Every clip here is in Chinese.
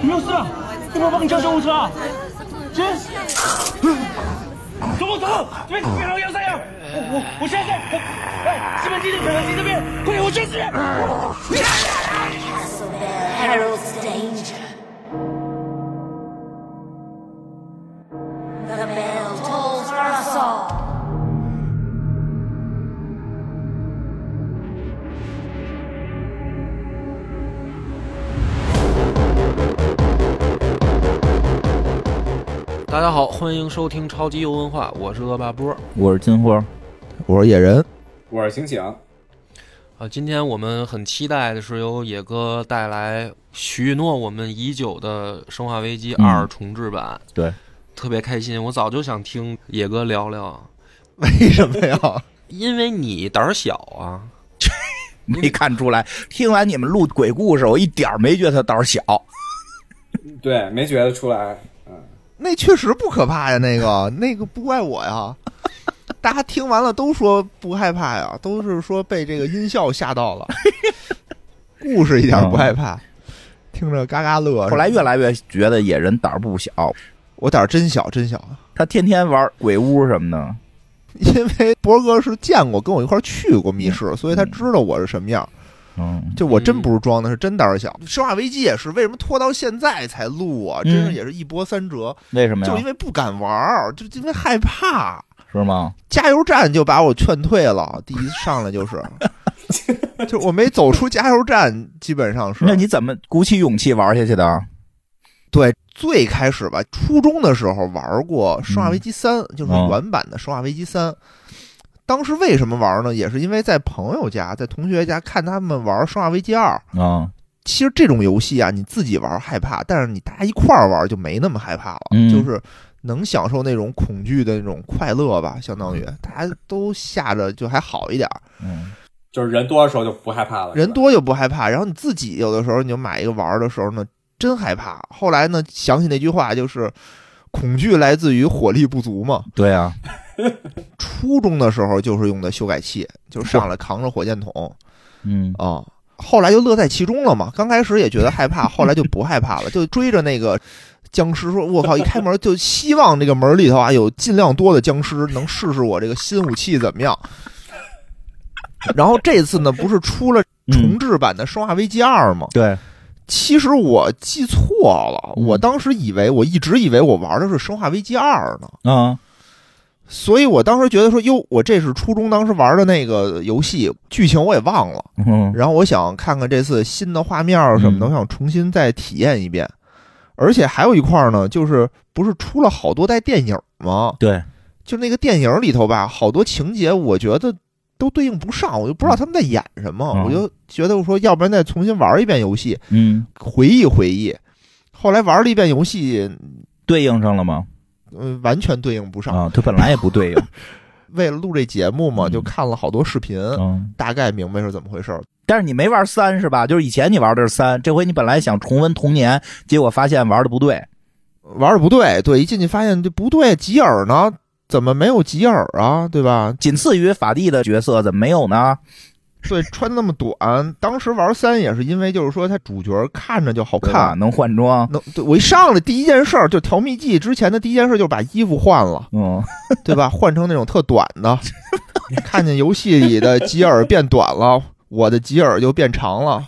你没有事吧？要不要帮你叫救护车啊？姐，走走，这边别让幺三幺，我我我现在在，哎，西门町的肯德基这边，快点，我去支大家好，欢迎收听超级游文化，我是恶霸波我是金花，我是野人，我是醒醒，啊。今天我们很期待的是由野哥带来许诺我们已久的《生化危机二》重置版，对，特别开心。我早就想听野哥聊聊，为什么呀？因为你胆儿小啊。没看出来。听完你们录鬼故事，我一点儿没觉得他胆儿小。对，没觉得出来，嗯，那确实不可怕呀，那个 那个不怪我呀。大家听完了都说不害怕呀，都是说被这个音效吓到了。故事一点不害怕，听着嘎嘎乐。后来越来越觉得野人胆儿不小，我胆儿真小，真小。他天天玩鬼屋什么的。因为博哥是见过，跟我一块儿去过密室，所以他知道我是什么样。嗯，就我真不是装的，是真胆儿小。生化危机也是，为什么拖到现在才录啊？真是嗯也是一波三折，为什么呀？就因为不敢玩儿，就因为害怕。是吗？加油站就把我劝退了，第一上来就是，就我没走出加油站，基本上是。那你怎么鼓起勇气玩下去的？对最开始吧，初中的时候玩过《生化危机三》，就是哦原版的《生化危机三》。当时为什么玩呢？也是因为在朋友家、在同学家看他们玩《生化危机二》。啊，其实这种游戏啊，你自己玩害怕，但是你大家一块儿玩就没那么害怕了，嗯就是能享受那种恐惧的那种快乐吧，相当于大家都吓着就还好一点。嗯，就是人多的时候就不害怕了，人多就不害怕，然后你自己有的时候你就买一个玩的时候呢，真害怕。后来呢，想起那句话，就是恐惧来自于火力不足嘛。对啊，初中的时候就是用的修改器，就上来扛着火箭筒嗯，啊。后来就乐在其中了嘛。刚开始也觉得害怕，后来就不害怕了，就追着那个僵尸说：“我靠！”一开门就希望这个门里头啊有尽量多的僵尸，能试试我这个新武器怎么样。然后这次呢，不是出了重嗯，制版的《生化危机二》吗？对，其实我记错了，嗯我当时以为我一直以为我玩的是《生化危机二》呢，啊，所以我当时觉得说，哟，我这是初中当时玩的那个游戏，剧情我也忘了。嗯，然后我想看看这次新的画面什么的，嗯我想重新再体验一遍。而且还有一块呢，就是不是出了好多代电影吗？对，就那个电影里头吧，好多情节我觉得都对应不上，我就不知道他们在演什么，嗯我就觉得我说，要不然再重新玩一遍游戏，嗯，回忆回忆。后来玩了一遍游戏，对应上了吗？嗯，完全对应不上。啊，它本来也不对应。为了录这节目嘛，嗯就看了好多视频，嗯，大概明白是怎么回事儿。但是你没玩三是吧？就是以前你玩的是三，这回你本来想重温童年，结果发现玩的不对。玩的不对，对，一进去发现这不对，吉尔呢？怎么没有吉尔啊？对吧？仅次于法蒂的角色怎么没有呢？对，穿那么短。当时玩三也是因为就是说他主角看着就好？看，能换装。能对我一上来第一件事儿就调秘技之前的第一件事就是把衣服换了，嗯，对吧？换成那种特短的，看见游戏里的吉尔变短了，我的吉尔就变长了。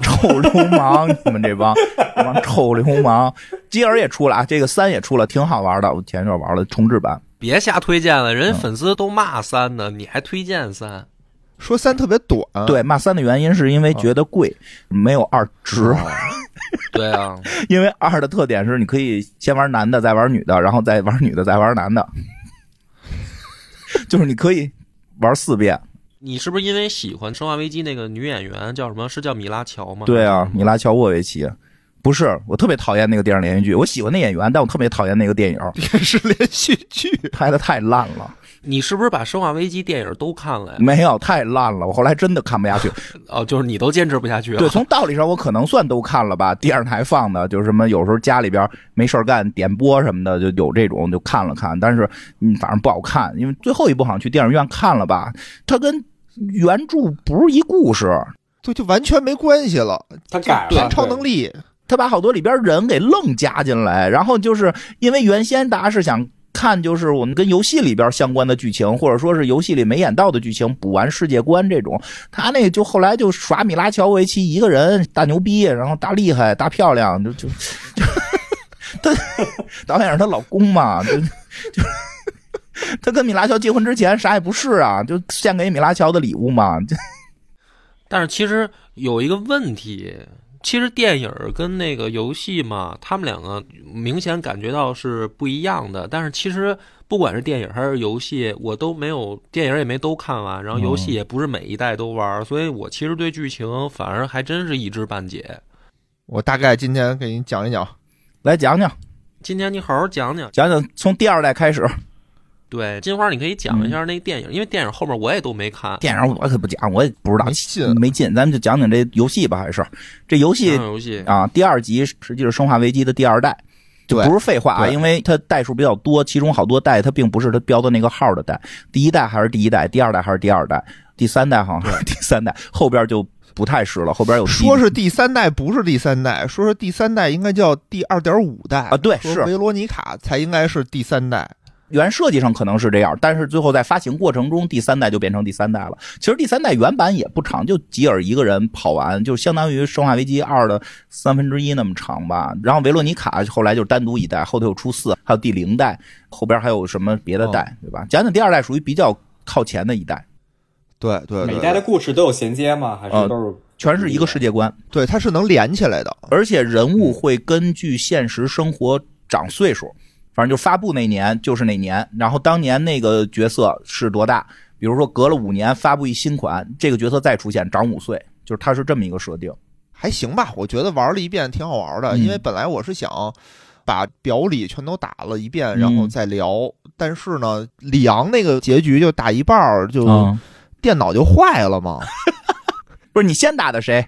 臭流氓！你们这帮这帮臭流氓！吉尔也出了啊，这个三也出了，挺好玩的。我前一段玩了重置版。别瞎推荐了，人嗯家粉丝都骂三呢，你还推荐三？说三特别短，对，骂三的原因是因为觉得贵，没有二值。哦 对啊，因为二的特点是你可以先玩男的，再玩女的，然后再玩女的，再玩男的，就是你可以玩四遍。你是不是因为喜欢《生化危机》那个女演员叫什么？是叫米拉乔吗？对啊，米拉乔沃维奇。不是，我特别讨厌那个电视连续剧。我喜欢那演员，但我特别讨厌那个电影，电视连续剧。拍的太烂了。你是不是把《生化危机》电影都看了呀？没有，太烂了。我后来真的看不下去。哦，就是你都坚持不下去了。对，从道理上我可能算都看了吧。电视台放的，就是什么有时候家里边没事儿干点播什么的，就有这种就看了看。但是嗯，反正不好看，因为最后一部好像去电影院看了吧，它跟原著不是一故事。就，就完全没关系了。他改了对超能力，他把好多里边人给愣加进来，然后就是因为原先大家是想看就是我们跟游戏里边相关的剧情，或者说是游戏里没演到的剧情，补完世界观这种。他那就后来就耍米拉乔维奇一个人大牛逼，然后大厉害、大漂亮，就 就就他导演是她老公嘛，就就。他跟米拉乔结婚之前啥也不是啊，就献给米拉乔的礼物嘛。但是其实有一个问题，其实电影儿跟那个游戏嘛，他们两个明显感觉到是不一样的。但是其实不管是电影还是游戏，我都没有电影也没都看完，然后游戏也不是每一代都玩儿，所以我其实对剧情反而还真是一知半解。我大概今天给你讲一讲。来讲讲今天你好好讲讲，讲讲，从第二代开始，对金花，你可以讲一下那电影，因为电影后面我也都没看。电影我可不讲，我也不知道没劲没劲。咱们就讲讲这游戏吧，还是这游戏讲游戏啊？第二集实际是《生化危机》的第二代，就不是废话啊，因为它代数比较多，其中好多代它并不是它标的那个号的代，第一代还是第一代，第二代还是第二代，第三代好像是第三代，后边就不太是了，后边有说是第三代，不是第三代，说是第三代应该叫第二点五代啊对是维罗妮卡才应该是第三代。原设计上可能是这样，但是最后在发行过程中，第三代就变成第三代了。其实第三代原版也不长，就吉尔一个人跑完，就相当于《生化危机二》的三分之一那么长吧。然后维洛尼卡后来就单独一代，后头又出四，还有第零代，后边还有什么别的代，对吧？讲讲第二代属于比较靠前的一代，对对对，每代的故事都有衔接吗？还呃是都是全是一个世界观，对它是能连起来的。而且人物会根据现实生活长岁数，反正就发布那年就是那年，然后当年那个角色是多大，比如说隔了五年发布一新款，这个角色再出现长五岁，就是它是这么一个设定。还行吧，我觉得玩了一遍挺好玩的，嗯因为本来我是想把表里全都打了一遍，嗯然后再聊。但是呢，里昂那个结局就打一半儿就、嗯，电脑就坏了嘛。不是你先打的谁？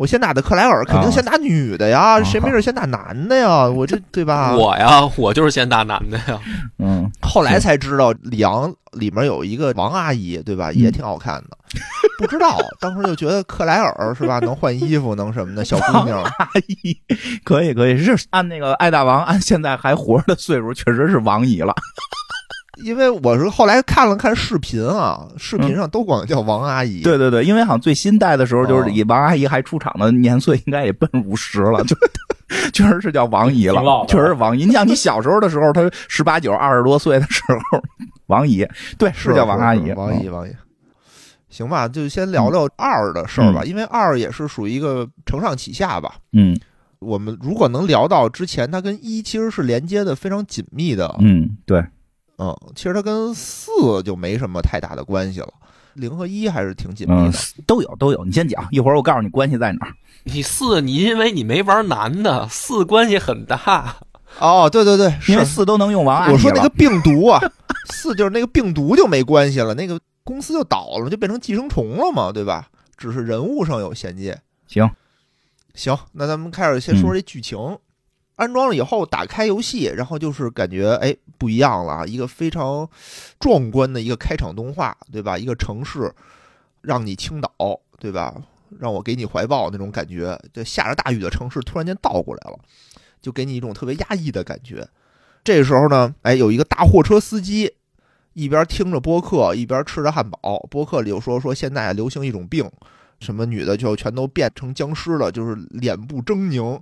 我先打的克莱尔，肯定先打女的呀，啊谁没事先打男的呀？我这对吧？我呀，我就是先打男的呀。嗯，后来才知道里昂里面有一个王阿姨，对吧？也挺好看的。不知道，当时就觉得克莱尔是吧？能换衣服，能什么的，小姑娘。阿姨可以可以，是按那个爱大王按现在还活着的岁数，确实是王姨了。因为我是后来看了看视频啊，视频上都管叫王阿姨。对对对，因为好像最新代的时候，就是哦以王阿姨还出场的年岁，应该也奔五十了，就确实是叫王姨了确实是王姨。你像你小时候的时候，她十八九、二十多岁的时候，王姨，对，是叫王阿姨，王姨，王姨。行吧，就先聊聊二的事儿吧，因为二也是属于一个承上启下吧。嗯我们如果能聊到之前，它跟一其实是连接的非常紧密的。嗯，对，嗯，其实它跟四就没什么太大的关系了，零和一还是挺紧密嗯的。，都有都有。你先讲，一会儿我告诉你关系在哪儿。你四，你因为你没玩男的，四关系很大。哦，对对对，因为是四都能用王阿姨了。我说那个病毒啊，四就是那个病毒就没关系了，那个公司就倒了，就变成寄生虫了嘛，对吧？只是人物上有衔接。行，行，那咱们开始先说这剧情。安装了以后，打开游戏，然后就是感觉哎不一样了，一个非常壮观的一个开场动画，对吧？一个城市让你倾倒，对吧？让我给你怀抱那种感觉。就下着大雨的城市突然间倒过来了，就给你一种特别压抑的感觉。这时候呢，哎，有一个大货车司机一边听着播客，一边吃着汉堡。播客里又说说现在流行一种病，什么女的就全都变成僵尸了，就是脸部狰狞。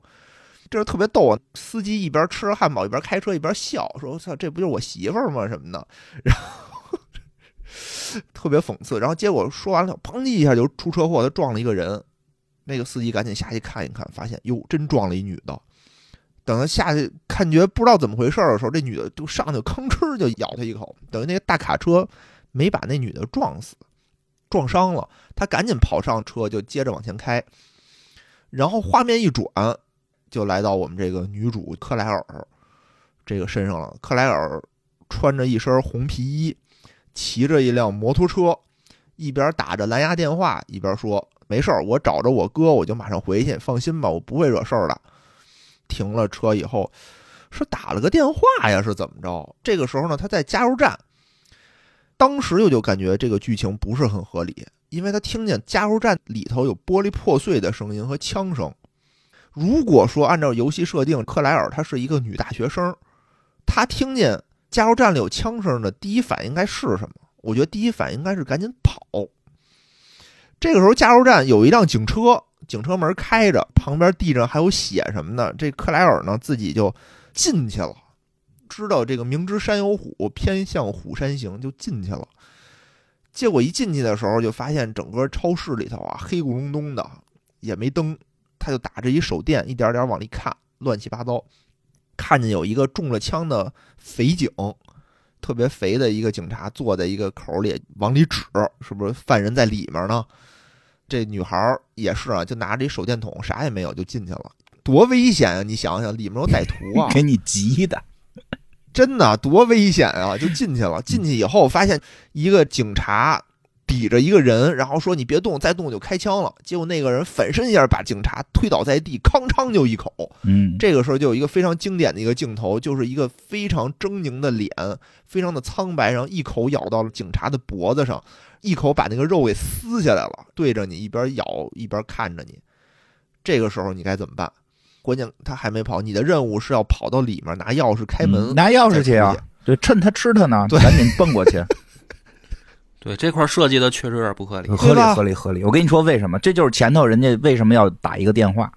这是特别逗啊！司机一边吃着汉堡一边开车一边笑，说：“我操，这不就是我媳妇儿吗？什么的。”然后 特别讽刺。然后结果说完了，砰叽一下就出车祸，他撞了一个人。那个司机赶紧下去看一看，发现哟，真撞了一女的。等他下去感觉不知道怎么回事的时候，这女的就上去吭哧就咬他一口，等于那个大卡车没把那女的撞死，撞伤了。他赶紧跑上车，就接着往前开。然后画面一转，就来到我们这个女主克莱尔这个身上了。克莱尔穿着一身红皮衣，骑着一辆摩托车，一边打着蓝牙电话，一边说：“没事儿，我找着我哥，我就马上回去，放心吧，我不会惹事儿的。”停了车以后，是打了个电话呀，是怎么着？这个时候呢，他在加油站，当时我就感觉这个剧情不是很合理，因为他听见加油站里头有玻璃破碎的声音和枪声，如果说按照游戏设定，克莱尔她是一个女大学生，她听见加油站里有枪声的第一反应应该是什么？我觉得第一反应应该是赶紧跑。这个时候，加油站有一辆警车，警车门开着，旁边地上还有血什么的。这克莱尔呢，自己就进去了，知道这个明知山有虎，偏向虎山行，就进去了。结果一进去的时候，就发现整个超市里头啊，黑咕隆咚的，也没灯。他就打着一手电，一点点往里看，乱七八糟。看见有一个中了枪的匪警，特别肥的一个警察坐在一个口里往里指，是不是犯人在里面呢？这女孩儿也是啊，就拿着一手电筒，啥也没有就进去了，多危险啊！你想想，里面有歹徒啊，给你急的，真的多危险啊！就进去了，进去以后发现一个警察抵着一个人，然后说你别动，再动就开枪了。结果那个人反身一下把警察推倒在地，吭哧就一口。嗯，这个时候就有一个非常经典的一个镜头，就是一个非常狰狞的脸，非常的苍白，然后一口咬到了警察的脖子上，一口把那个肉给撕下来了，对着你一边咬一边看着你。这个时候你该怎么办？关键他还没跑，你的任务是要跑到里面拿钥匙开门，嗯拿钥匙去啊！对，趁他吃他呢，对赶紧蹦过去，对这块设计的确实有点不合理合理合理合理。我跟你说为什么？这就是前头人家为什么要打一个电话，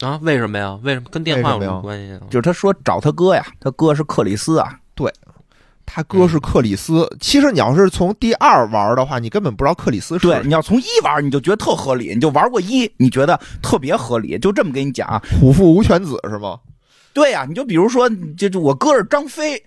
啊？为什么呀？为什么跟电话有什么关系啊？就是他说找他哥呀，他哥是克里斯啊，对他哥是克里斯。其实你要是从第二玩的话，你根本不知道克里斯是对，你要从一玩你就觉得特合理，你就玩过一，你觉得特别合理，就这么跟你讲。虎父无犬子是吗？对呀、你就比如说，这就我哥是张飞，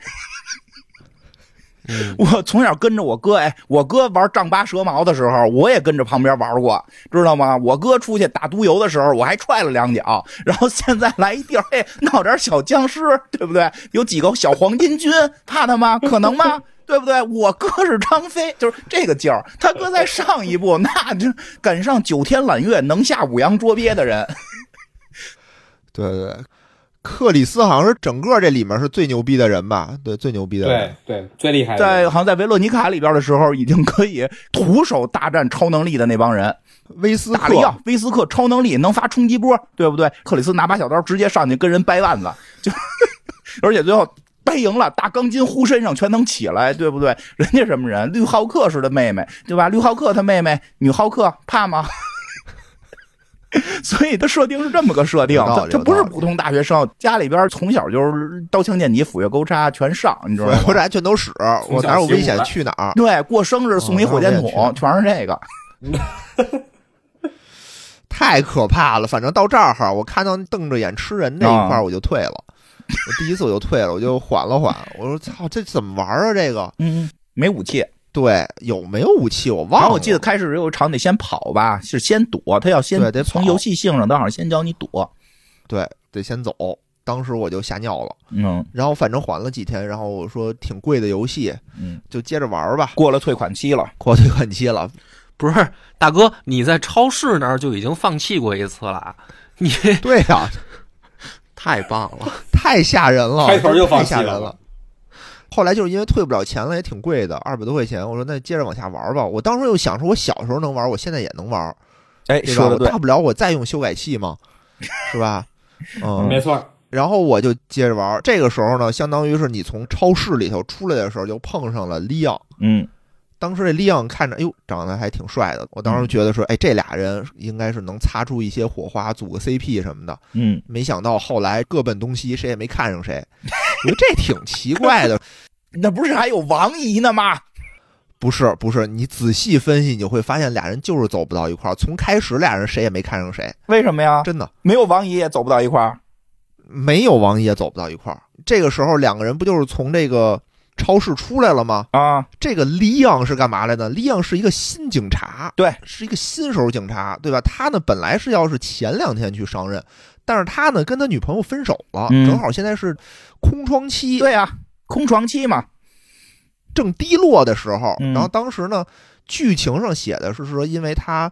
嗯，我从小跟着我哥，哎，我哥玩丈八蛇矛的时候，我也跟着旁边玩过，知道吗？我哥出去打毒油的时候，我还踹了两脚。然后现在来一地儿，哎，闹点小僵尸，对不对？有几个小黄巾军，怕他吗？可能吗？对不对？我哥是张飞，就是这个劲儿。他哥在上一步，那就赶上九天揽月，能下五洋捉鳖的人。对对对，克里斯好像是整个这里面是最牛逼的人吧？对，最牛逼的人。对对，最厉害的在好像在维洛尼卡里边的时候，已经可以徒手大战超能力的那帮人。威斯打了药克，，威斯克超能力能发冲击波，对不对？克里斯拿把小刀直接上去跟人掰腕子，就 而且最后掰赢了，大钢筋呼身上全能起来，对不对？人家什么人？绿浩克似的妹妹，对吧？绿浩克他妹妹女浩克怕吗？所以他设定是这么个设定，有道他理有道理他不是普通大学生，家里边从小就是刀枪剑戟斧钺钩叉全上，你知道吗？我这还全都使，我哪有危险去哪儿？对，过生日送一火箭筒，哦全是这个。太可怕了！反正到这儿哈，我看到瞪着眼吃人那一块我就退了。我第一次我就退了，我就缓了缓。我说：“操，这怎么玩啊？这个嗯，没武器。对有没有武器？我忘了。然后我记得开始有一场得先跑吧，是先躲，他要先对得从游戏性上，他好像先教你躲。对得先走。当时我就吓尿了。嗯然后反正缓了几天，然后我说挺贵的游戏，嗯，就接着玩吧。过了退款期了。过退款期了，不是大哥，你在超市那儿就已经放弃过一次了，你对呀、太棒了。太吓人了，开头就放弃了吓人了。后来就是因为退不了钱了，也挺贵的，二百多块钱。我说那接着往下玩吧。我当时又想说，我小时候能玩，我现在也能玩，哎，对吧？说的对我大，不了我再用修改器嘛，是吧？嗯，没错，然后我就接着玩。这个时候呢，相当于是你从超市里头出来的时候，就碰上了利昂。嗯当时这利昂看着，哎呦，长得还挺帅的。我当时觉得说，哎，这俩人应该是能擦出一些火花，组个 CP 什么的。嗯，没想到后来各奔东西，谁也没看上谁。我觉得这挺奇怪的。那不是还有王姨呢吗？不是不是，你仔细分析，你就会发现俩人就是走不到一块儿。从开始俩人谁也没看上谁，为什么呀？真的没有王姨也走不到一块儿。没有王姨也走不到一块儿。这个时候两个人不就是从这个超市出来了吗？啊，这个李昂是干嘛来的？李昂是一个新警察，对，是一个新手警察，对吧？他呢本来是要是前两天去上任，但是他呢跟他女朋友分手了，嗯正好现在是空窗期，对啊、空床期嘛。正低落的时候，嗯然后当时呢，剧情上写的是说，因为他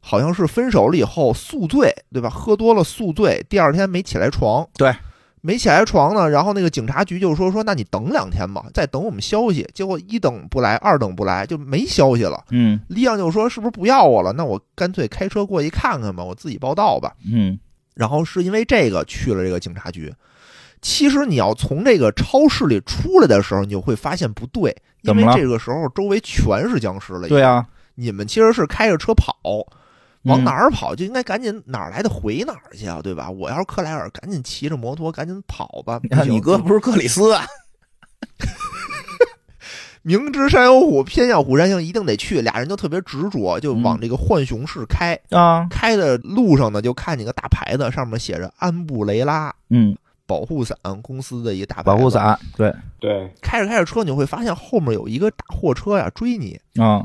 好像是分手了以后宿醉，对吧？喝多了宿醉，第二天没起来床，对，没起来床呢。然后那个警察局就说说，那你等两天吧，再等我们消息。结果一等不来，二等不来，就没消息了。嗯利昂就说是不是不要我了？那我干脆开车过去看看吧，我自己报道吧。嗯然后是因为这个去了这个警察局。其实你要从这个超市里出来的时候，你就会发现不对，因为这个时候周围全是僵尸了。对啊，你们其实是开着车跑，往嗯哪儿跑就应该赶紧哪儿来的回哪儿去啊，对吧？我要是克莱尔，赶紧骑着摩托赶紧跑吧。你哥不是克里斯啊？明知山有虎，偏向虎山行，一定得去。俩人就特别执着，就往嗯这个浣熊市开。啊，开的路上呢，就看见个大牌子，上面写着安布雷拉嗯，保护伞公司的一个大牌子保护。伞，对，对，开着开着车，你会发现后面有一个大货车呀追你。啊，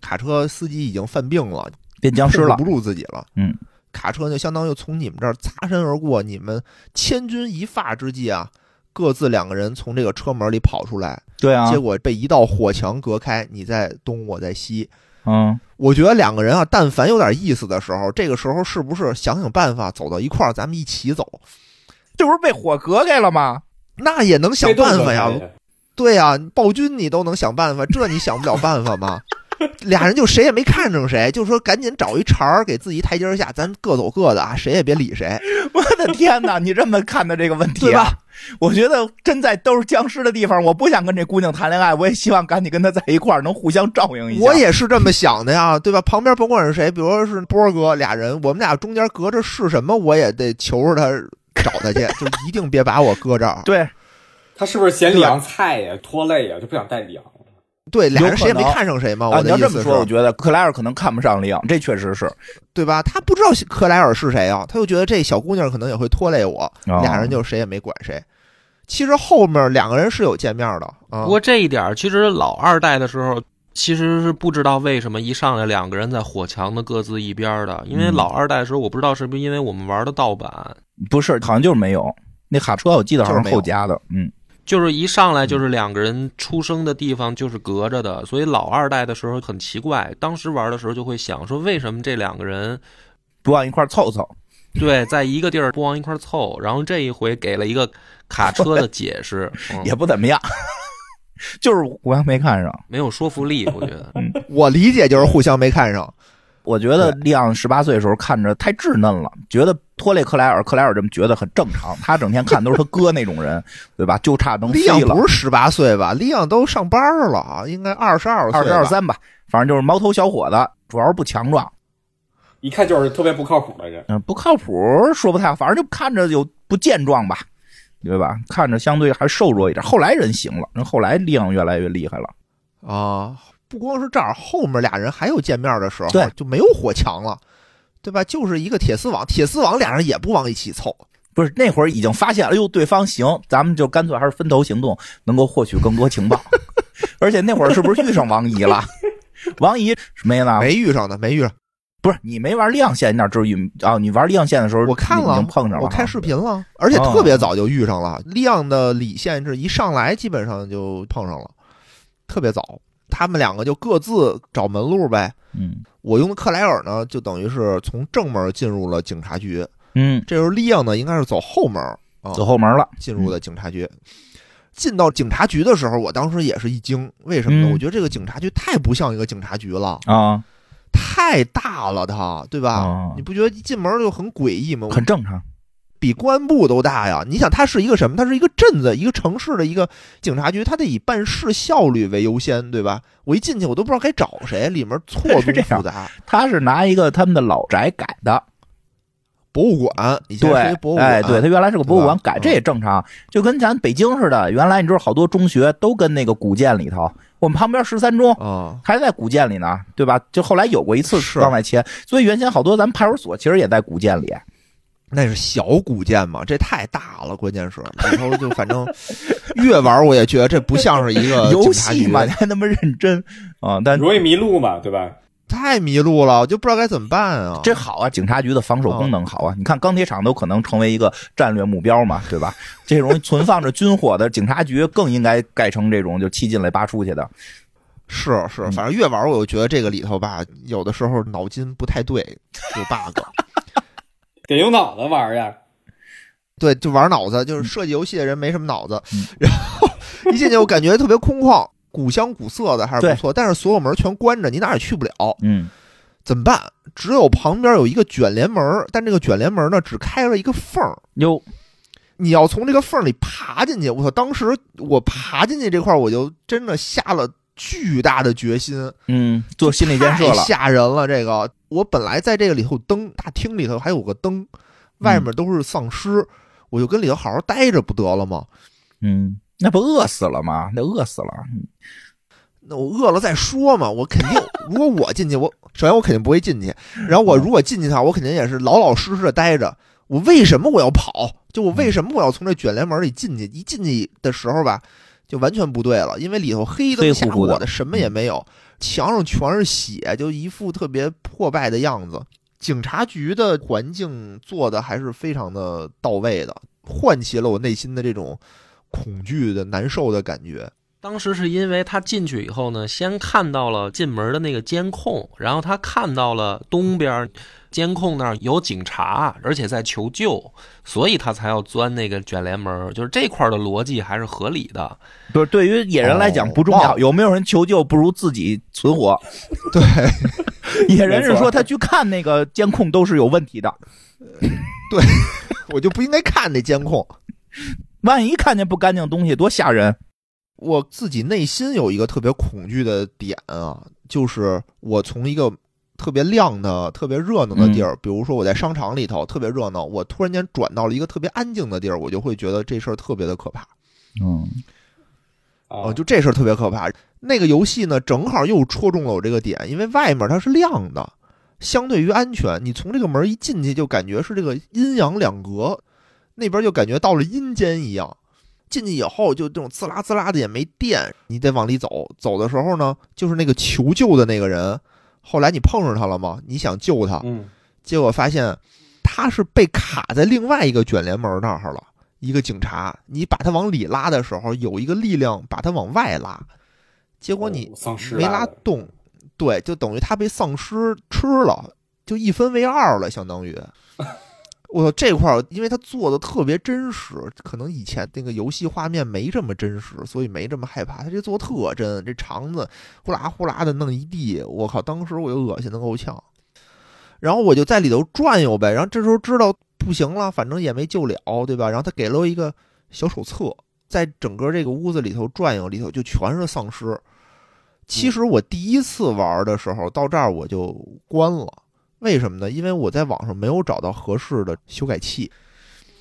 卡车司机已经犯病了，变僵尸了控制，不住自己了。嗯，卡车就相当于从你们这儿擦身而过，你们千钧一发之际啊，各自两个人从这个车门里跑出来，对啊结，果被一道火墙隔开，你在东，我在西。嗯，我觉得两个人啊，但凡有点意思的时候，这个时候是不是想想办法走到一块儿，咱们一起走？这不是被火隔开了吗？那也能想办法呀对呀、暴君你都能想办法，这你想不了办法吗？俩人就谁也没看着谁，就说赶紧找一茬儿给自己台阶下，咱各走各的啊，谁也别理谁。我的天哪！你这么看的这个问题、啊，对吧？我觉得真在都是僵尸的地方，我不想跟这姑娘谈恋爱，我也希望赶紧跟她在一块儿，能互相照应一下。我也是这么想的呀，对吧？旁边甭管是谁，比如说是波哥俩人，我们俩中间隔着是什么，我也得求着他找他去，就一定别把我搁这儿。对，他是不是嫌凉菜呀、拖累呀，就不想带里昂？对，俩人谁也没看上谁嘛。啊，我你要这么说，我，觉得克莱尔可能看不上里昂，这确实是。对吧？他不知道克莱尔是谁啊，他就觉得这小姑娘可能也会拖累我，哦俩人就谁也没管谁。其实后面两个人是有见面的啊，不过这一点，其实老二代的时候，其实是不知道为什么一上来两个人在火墙的各自一边的。因为嗯老二代的时候，我不知道是不是因为我们玩的盗版，不是，好像就是没有。那卡车我记得好像是后加的，嗯，就是一上来就是两个人出生的地方就是隔着的，所以老二代的时候很奇怪。当时玩的时候就会想说，为什么这两个人不往一块凑凑。对在一个地儿不往一块凑？然后这一回给了一个卡车的解释，嗯也不怎么样，就是互相没看上。没有说服力，我觉得。我理解就是互相没看上。我觉得利昂十八岁的时候看着太稚嫩了，觉得拖累克莱尔，克莱尔这么觉得很正常。他整天看都是他哥那种人，对吧？就差能利昂飞了不，是十八岁吧？利昂都上班了啊，应该二十二，二十二三吧，反正就是毛头小伙子，主要是不强壮，一看就是特别不靠谱的人。嗯，不靠谱，说不太好，反正就看着有不健壮吧，对吧？看着相对还瘦弱一点。后来人行了，人后来利昂越来越厉害了。啊，不光是这儿，后面俩人还有见面的时候，对就没有火墙了，对吧？就是一个铁丝网，铁丝网俩人也不往一起凑，不是那会儿已经发现，哎呦，对方行，咱们就干脆还是分头行动，能够获取更多情报。而且那会儿是不是遇上王姨了？王姨没呢，没遇上的，没遇上。不是你没玩亮线，你哪知道遇啊？你玩亮线的时候，我看了已经碰上了，我看视频了，而且哦特别早就遇上了。利昂的李线是一上来基本上就碰上了，特别早。他们两个就各自找门路呗。嗯我用的克莱尔呢，就等于是从正门进入了警察局。嗯，这时候利昂呢，应该是走后门啊，走后门了。进入了警察局。进到警察局的时候，我当时也是一惊，为什么呢？嗯我觉得这个警察局太不像一个警察局了，啊，太大了他，对吧？哦你不觉得一进门就很诡异吗？很正常。比公安部都大呀！你想，它是一个什么？它是一个镇子、一个城市的一个警察局，它得以办事效率为优先，对吧？我一进去，我都不知道该找谁，里面错 综复杂。他是拿一个他们的老宅改的，博物馆以前是对一博物，馆，哎，对他原来是个博物馆改，这也正常，就跟咱北京似的。原来你知道好多中学都跟那个古建里头，我们旁边十三中啊，还在古建里呢，对吧？就后来有过一次往外迁，所以原先好多咱们派出所其实也在古建里。那是小古建嘛，这太大了，关键是里头就反正越玩我也觉得这不像是一个 游警察局戏嘛，你还那么认真啊？但容易迷路嘛，对吧？太迷路了，我就不知道该怎么办啊。这好啊，警察局的防守功能好啊！你看钢铁厂都可能成为一个战略目标嘛，对吧？这种存放着军火的警察局更应该盖成这种就七进来八出去的。是是，嗯反正越玩我就觉得这个里头吧，有的时候脑筋不太对，有 bug。得用脑子玩呀。对，就玩脑子，就是设计游戏的人没什么脑子。嗯然后一进去，我感觉特别空旷，古香古色的还是不错，但是所有门全关着，你哪儿也去不了。嗯，怎么办？只有旁边有一个卷帘门儿，但这个卷帘门呢只开了一个缝儿，哟，你要从这个缝儿里爬进去。我操！当时我爬进去这块儿，我就真的吓了巨大的决心，嗯，做心理建设了，吓人了。这个我本来在这个里头灯大厅里头还有个灯，外面都是丧尸，我就跟里头好好待着不得了吗？嗯，那不饿死了吗？那饿死了，那我饿了再说嘛。我肯定，如果我进去，我首先我肯定不会进去。然后我如果进去的话，我肯定也是老老实实的待着。我为什么我要跑？就我为什么我要从这卷帘门里进去？一进去的时候吧，就完全不对了，因为里头黑灯瞎火的，什么也没有，墙上全是血，就一副特别破败的样子。警察局的环境做的还是非常的到位的，唤起了我内心的这种恐惧的、难受的感觉。当时是因为他进去以后呢，先看到了进门的那个监控，然后他看到了东边监控那儿有警察，而且在求救，所以他才要钻那个卷帘门。就是这块的逻辑还是合理的。不是对于野人来讲哦不重要，哦有没有人求救不如自己存活。对，野人是说他去看那个监控都是有问题的，对我就不应该看那监控。万一看见不干净东西，多吓人。我自己内心有一个特别恐惧的点啊，就是我从一个特别亮的、特别热闹的地儿，比如说我在商场里头特别热闹，我突然间转到了一个特别安静的地儿，我就会觉得这事儿特别的可怕。嗯，哦，啊，就这事儿特别可怕。那个游戏呢，正好又戳中了我这个点，因为外面它是亮的，相对于安全，你从这个门一进去就感觉是这个阴阳两隔，那边就感觉到了阴间一样。进去以后就这种滋啦滋啦的也没电，你得往里走。走的时候呢，就是那个求救的那个人，后来你碰上他了吗？你想救他，嗯，结果发现他是被卡在另外一个卷帘门那儿了。一个警察，你把他往里拉的时候，有一个力量把他往外拉，结果你没拉动，对，就等于他被丧尸吃了，就一分为二了，相当于。我操，这块儿因为他做的特别真实，可能以前那个游戏画面没这么真实，所以没这么害怕。他这做得特真，这肠子呼啦呼啦的弄一地，我靠，当时我就恶心的够呛。然后我就在里头转悠呗，然后这时候知道不行了，反正也没救了，对吧？然后他给了我一个小手册，在整个这个屋子里头转悠，里头就全是丧尸。其实我第一次玩的时候，到这儿我就关了，为什么呢？因为我在网上没有找到合适的修改器，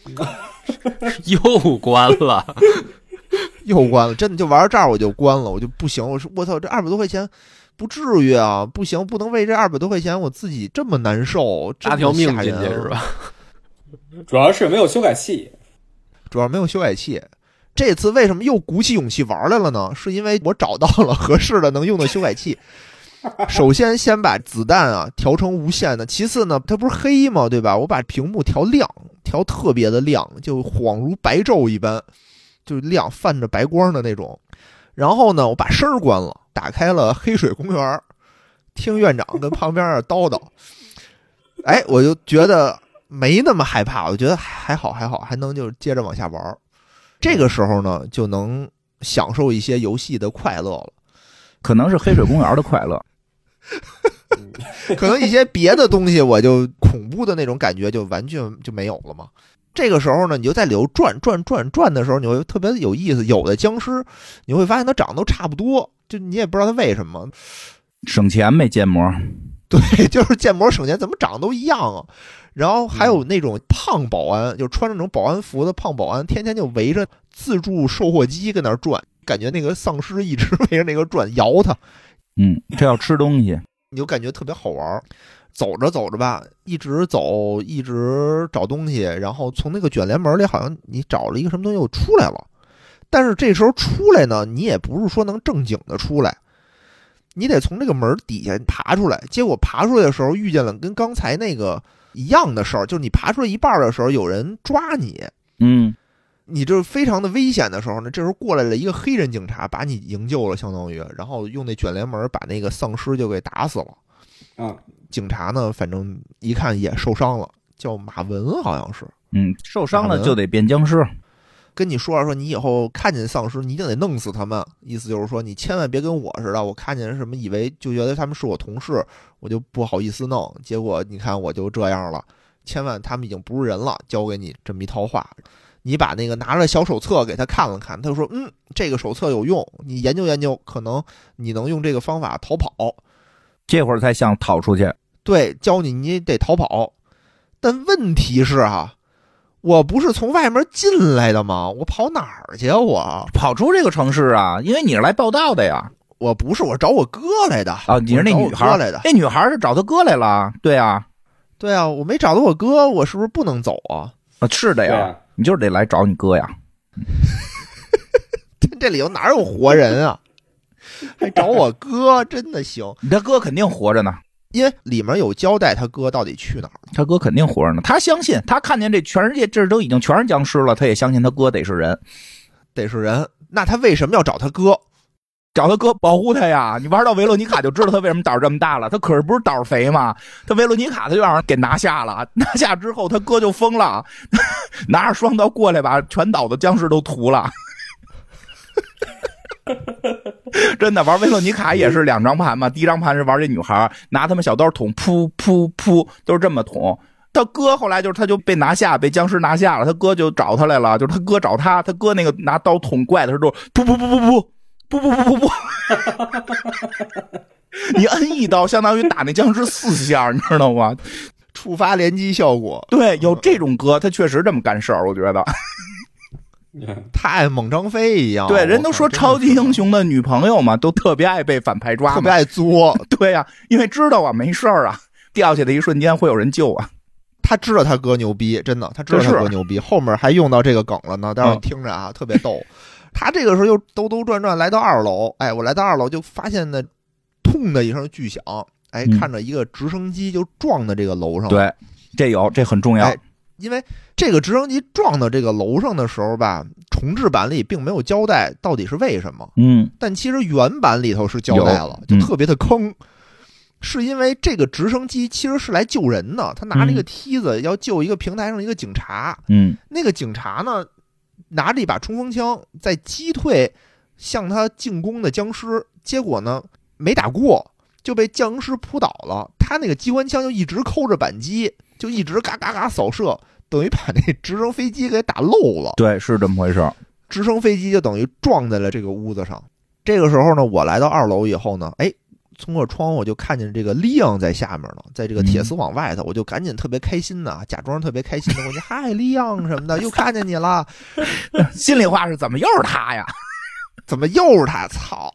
又关了，又关了。真的就玩到这儿我就关了，我就不行。我说我操，这二百多块钱不至于啊，不行，不能为这二百多块钱我自己这么难受，这么搭条命进去是？吧？主要是没有修改器，主要没有修改器。这次为什么又鼓起勇气玩来了呢？是因为我找到了合适的能用的修改器。首先，先把子弹啊调成无限的。其次呢，它不是黑吗？对吧？我把屏幕调亮，调特别的亮，就恍如白昼一般，就亮，泛着白光的那种。然后呢，我把声儿关了，打开了黑水公园，听院长跟旁边儿叨叨。哎，我就觉得没那么害怕，我觉得还好还好，还能就接着往下玩儿。这个时候呢，就能享受一些游戏的快乐了。可能是黑水公园的快乐。可能一些别的东西，我就恐怖的那种感觉就完全就没有了嘛。这个时候呢，你就在里头转转转转的时候，你会特别有意思。有的僵尸你会发现它长得都差不多，就你也不知道它为什么。省钱没建模，对，就是建模省钱，怎么长得都一样啊？然后还有那种胖保安，就穿着那种保安服的胖保安，天天就围着自助售货机跟那儿转，感觉那个丧尸一直 围着那个转，摇它。嗯，这要吃东西，你就感觉特别好玩儿。走着走着吧，一直走，一直找东西，然后从那个卷帘门里，好像你找了一个什么东西又出来了。但是这时候出来呢，你也不是说能正经的出来，你得从这个门底下爬出来。结果爬出来的时候，遇见了跟刚才那个一样的事儿，就是你爬出来一半儿的时候，有人抓你，嗯，你这非常的危险的时候呢，这时候过来了一个黑人警察，把你营救了，相当于，然后用那卷帘门把那个丧尸就给打死了。啊，警察呢，反正一看也受伤了，叫马文好像是。嗯，受伤了就得变僵尸。跟你说了说，你以后看见丧尸，你一定得弄死他们。意思就是说，你千万别跟我似的，我看见什么以为就觉得他们是我同事，我就不好意思弄。结果你看我就这样了，千万他们已经不是人了，交给你这么一套话。你把那个拿着小手册给他看了看，他就说：“嗯，这个手册有用，你研究研究，可能你能用这个方法逃跑。这会儿才想逃出去。对，教你你得逃跑。但问题是啊，我不是从外面进来的吗？我跑哪儿去啊？我跑出这个城市啊，因为你是来报道的呀。我不是，我找我哥来的啊，你是那女孩哥来的。那女孩是找她哥来了。对啊，对啊，我没找到我哥，我是不是不能走啊？啊是的呀，你就是得来找你哥呀。这里头哪有活人啊？还找我哥，真的行？你他哥肯定活着呢，因为里面有交代他哥到底去哪儿。他哥肯定活着呢。他相信，他看见这全世界这都已经全是僵尸了，他也相信他哥得是人。得是人，那他为什么要找他哥？找他哥保护他呀！你玩到维罗妮卡就知道他为什么胆儿这么大了。他可是不是胆儿肥吗？他维罗妮卡他就让人给拿下了，拿下之后他哥就疯了，拿着双刀过来把全岛的僵尸都屠了。真的玩维罗妮卡也是两张盘嘛，第一张盘是玩这女孩拿他们小刀捅，噗噗噗，都是这么捅。他哥后来就是他就被拿下，被僵尸拿下了，他哥就找他来了，就是他哥找他，他哥那个拿刀捅怪的时候，噗噗噗噗噗。不不不不不，你摁一刀相当于打那僵尸四下，你知道吗？触发连击效果，对，有这种哥，他确实这么干事儿，我觉得。太猛张飞一样。对，人都说超级英，雄的女朋友嘛，都特别爱被反派抓特别爱作。对呀、因为知道啊，没事儿啊，掉下的一瞬间会有人救啊。他知道他哥牛逼，真的，他知道他是哥牛逼，后面还用到这个梗了呢。待会儿嗯听着啊，特别逗。他这个时候又兜兜转转来到二楼，哎，我来到二楼就发现呢，痛的一声巨响，哎，嗯看着一个直升机就撞到这个楼上了。对，这有这很重要。哎。因为这个直升机撞到这个楼上的时候吧，重制版里并没有交代到底是为什么，嗯，但其实原版里头是交代了，就特别的坑。是因为这个直升机其实是来救人的，他拿了一个嗯。梯子要救一个平台上一个警察，嗯。那个警察呢，拿着一把冲锋枪在击退向他进攻的僵尸，结果呢没打过，就被僵尸扑倒了。他那个机关枪就一直扣着扳机，就一直嘎嘎嘎扫射，等于把那直升飞机给打漏了。对，是这么回事儿。直升飞机就等于撞在了这个屋子上。这个时候呢，我来到二楼以后呢，哎，通过窗户我就看见这个利昂在下面呢，在这个铁丝网外头，我就赶紧特别开心呐，假装特别开心的，我就嗨利昂什么的，又看见你了，心里话是怎么又是他呀？怎么又是他？操！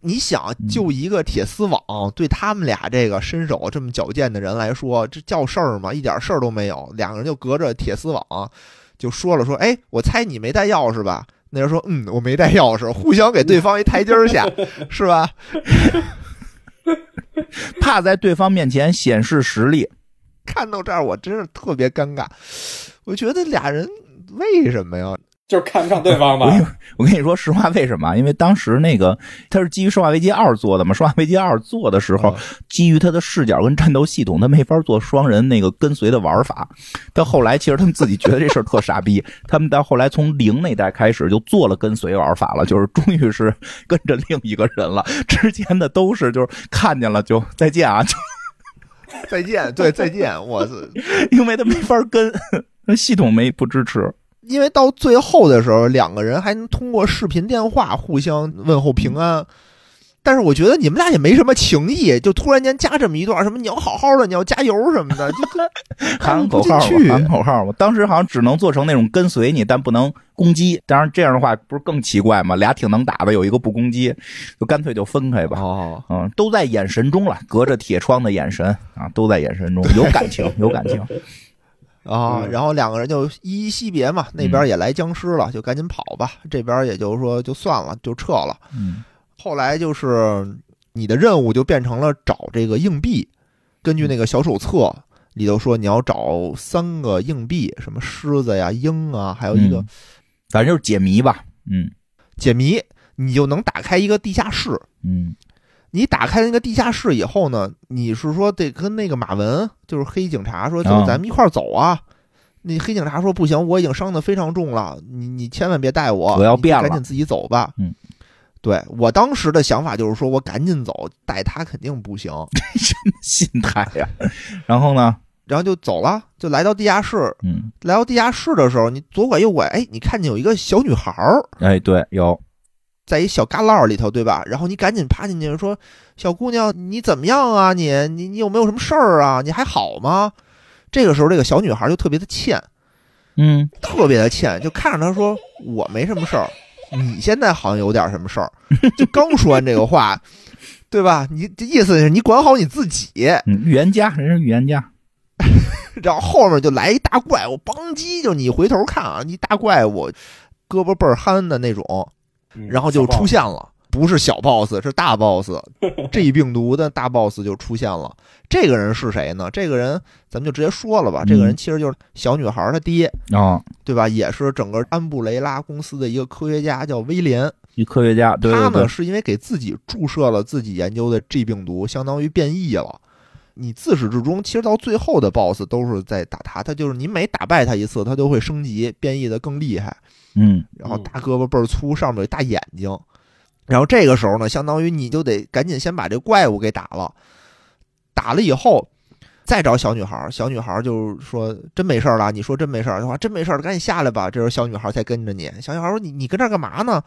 你想嗯就一个铁丝网，对他们俩这个身手这么矫健的人来说，这叫事儿吗？一点事儿都没有。两个人就隔着铁丝网就说了说，哎，我猜你没带钥匙吧？那人说，嗯，我没带钥匙，互相给对方一台阶儿下，是吧？怕在对方面前显示实力。看到这儿，我真是特别尴尬。我觉得俩人为什么呀？就是看不上对方吧 我？跟你说实话，为什么？因为当时那个它是基于《生化危机二》做的嘛，《生化危机二》做的时候，基于它的视角跟战斗系统，它没法做双人那个跟随的玩法。到后来，其实他们自己觉得这事儿特傻逼，他们到后来从零那代开始就做了跟随玩法了，就是终于是跟着另一个人了。之前的都是就是看见了就再见啊，就再见，对，再见。我是 因为他没法跟，系统没不支持。因为到最后的时候，两个人还能通过视频电话互相问候平安。但是我觉得你们俩也没什么情谊，就突然间加这么一段什么你要好好的，你要加油什么的，就 喊口号喊口号嘛。当时好像只能做成那种跟随你，但不能攻击。当然这样的话不是更奇怪吗？俩挺能打的，有一个不攻击，就干脆就分开吧。哦，嗯，都在眼神中了，隔着铁窗的眼神啊，都在眼神中，有感情，有感情。啊，嗯然后两个人就依依惜别嘛，那边也来僵尸了，就赶紧跑吧。这边也就是说就算了，就撤了。嗯后来就是你的任务就变成了找这个硬币，根据那个小手册里头说你要找三个硬币，什么狮子呀、鹰啊，还有一个嗯反正就是解谜吧。嗯解谜，你就能打开一个地下室。嗯你打开那个地下室以后呢，你是说得跟那个马文，就是黑警察说，就是，咱们一块儿走啊。那黑警察说不行，我已经伤得非常重了，你你千万别带我，我要变了赶紧自己走吧。嗯，对我当时的想法就是说我赶紧走，带他肯定不行，什么心态呀？然后呢？然后就走了，就来到地下室。嗯，来到地下室的时候，你左拐右拐，哎，你看见有一个小女孩儿哎，对，有，在一小旮旯里头，对吧？然后你赶紧趴进去说：“小姑娘，你怎么样啊？你你你有没有什么事儿啊？你还好吗？”这个时候，这个小女孩就特别的欠，嗯，特别的欠，就看着她说：“我没什么事儿，你现在好像有点什么事儿。”就刚说完这个话，对吧？你这意思是你管好你自己。嗯，预言家，人是预言家。然后后面就来一大怪物，邦叽，就你回头看啊，一大怪物，胳膊倍儿憨的那种，嗯然后就出现了，不是小 boss，是大 boss，这病毒的大 boss 就出现了。这个人是谁呢？这个人咱们就直接说了吧，这个人其实就是小女孩她爹，啊，对吧？也是整个安布雷拉公司的一个科学家，叫威廉。一科学家，对他呢是因为给自己注射了自己研究的 G 病毒，相当于变异了。你自始至终，其实到最后的 BOSS 都是在打他，他就是你每打败他一次，他都会升级，变异的更厉害。嗯，然后大胳膊倍儿粗，上面有大眼睛。然后这个时候呢，相当于你就得赶紧先把这怪物给打了，打了以后再找小女孩。小女孩儿就说：“真没事儿了。”你说真没事儿的话，真没事儿了，赶紧下来吧。这时候小女孩才跟着你。小女孩说：“你你跟这儿干嘛呢？”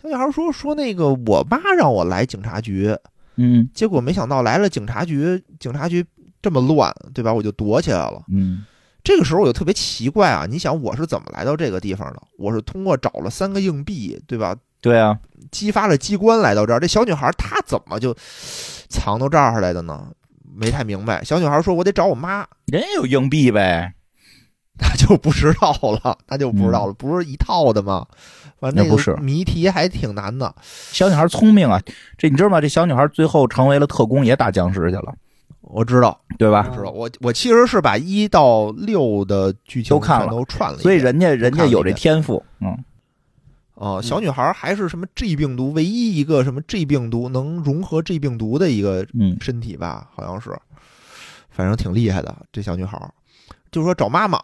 小女孩说：“说那个我妈让我来警察局，嗯结果没想到来了警察局，警察局这么乱，对吧？我就躲起来了。”嗯这个时候我就特别奇怪啊！你想我是怎么来到这个地方的？我是通过找了三个硬币，对吧？对啊，激发了机关来到这儿。这小女孩她怎么就藏到这儿来的呢？没太明白。小女孩说：“我得找我妈。人也有硬币呗。”那就不知道了，那就不知道了，不是一套的吗？反正那不是个谜题还挺难的。小女孩聪明啊，这你知道吗？这小女孩最后成为了特工，也打僵尸去了，我知道，对吧？知道。我我其实是把一到六的剧情都看了全都串了，所以人家人家有这天赋，嗯哦，小女孩还是什么 G 病毒唯一一个什么 G 病毒能融合 G 病毒的一个嗯身体吧，好像是，反正挺厉害的。这小女孩儿就说找妈妈，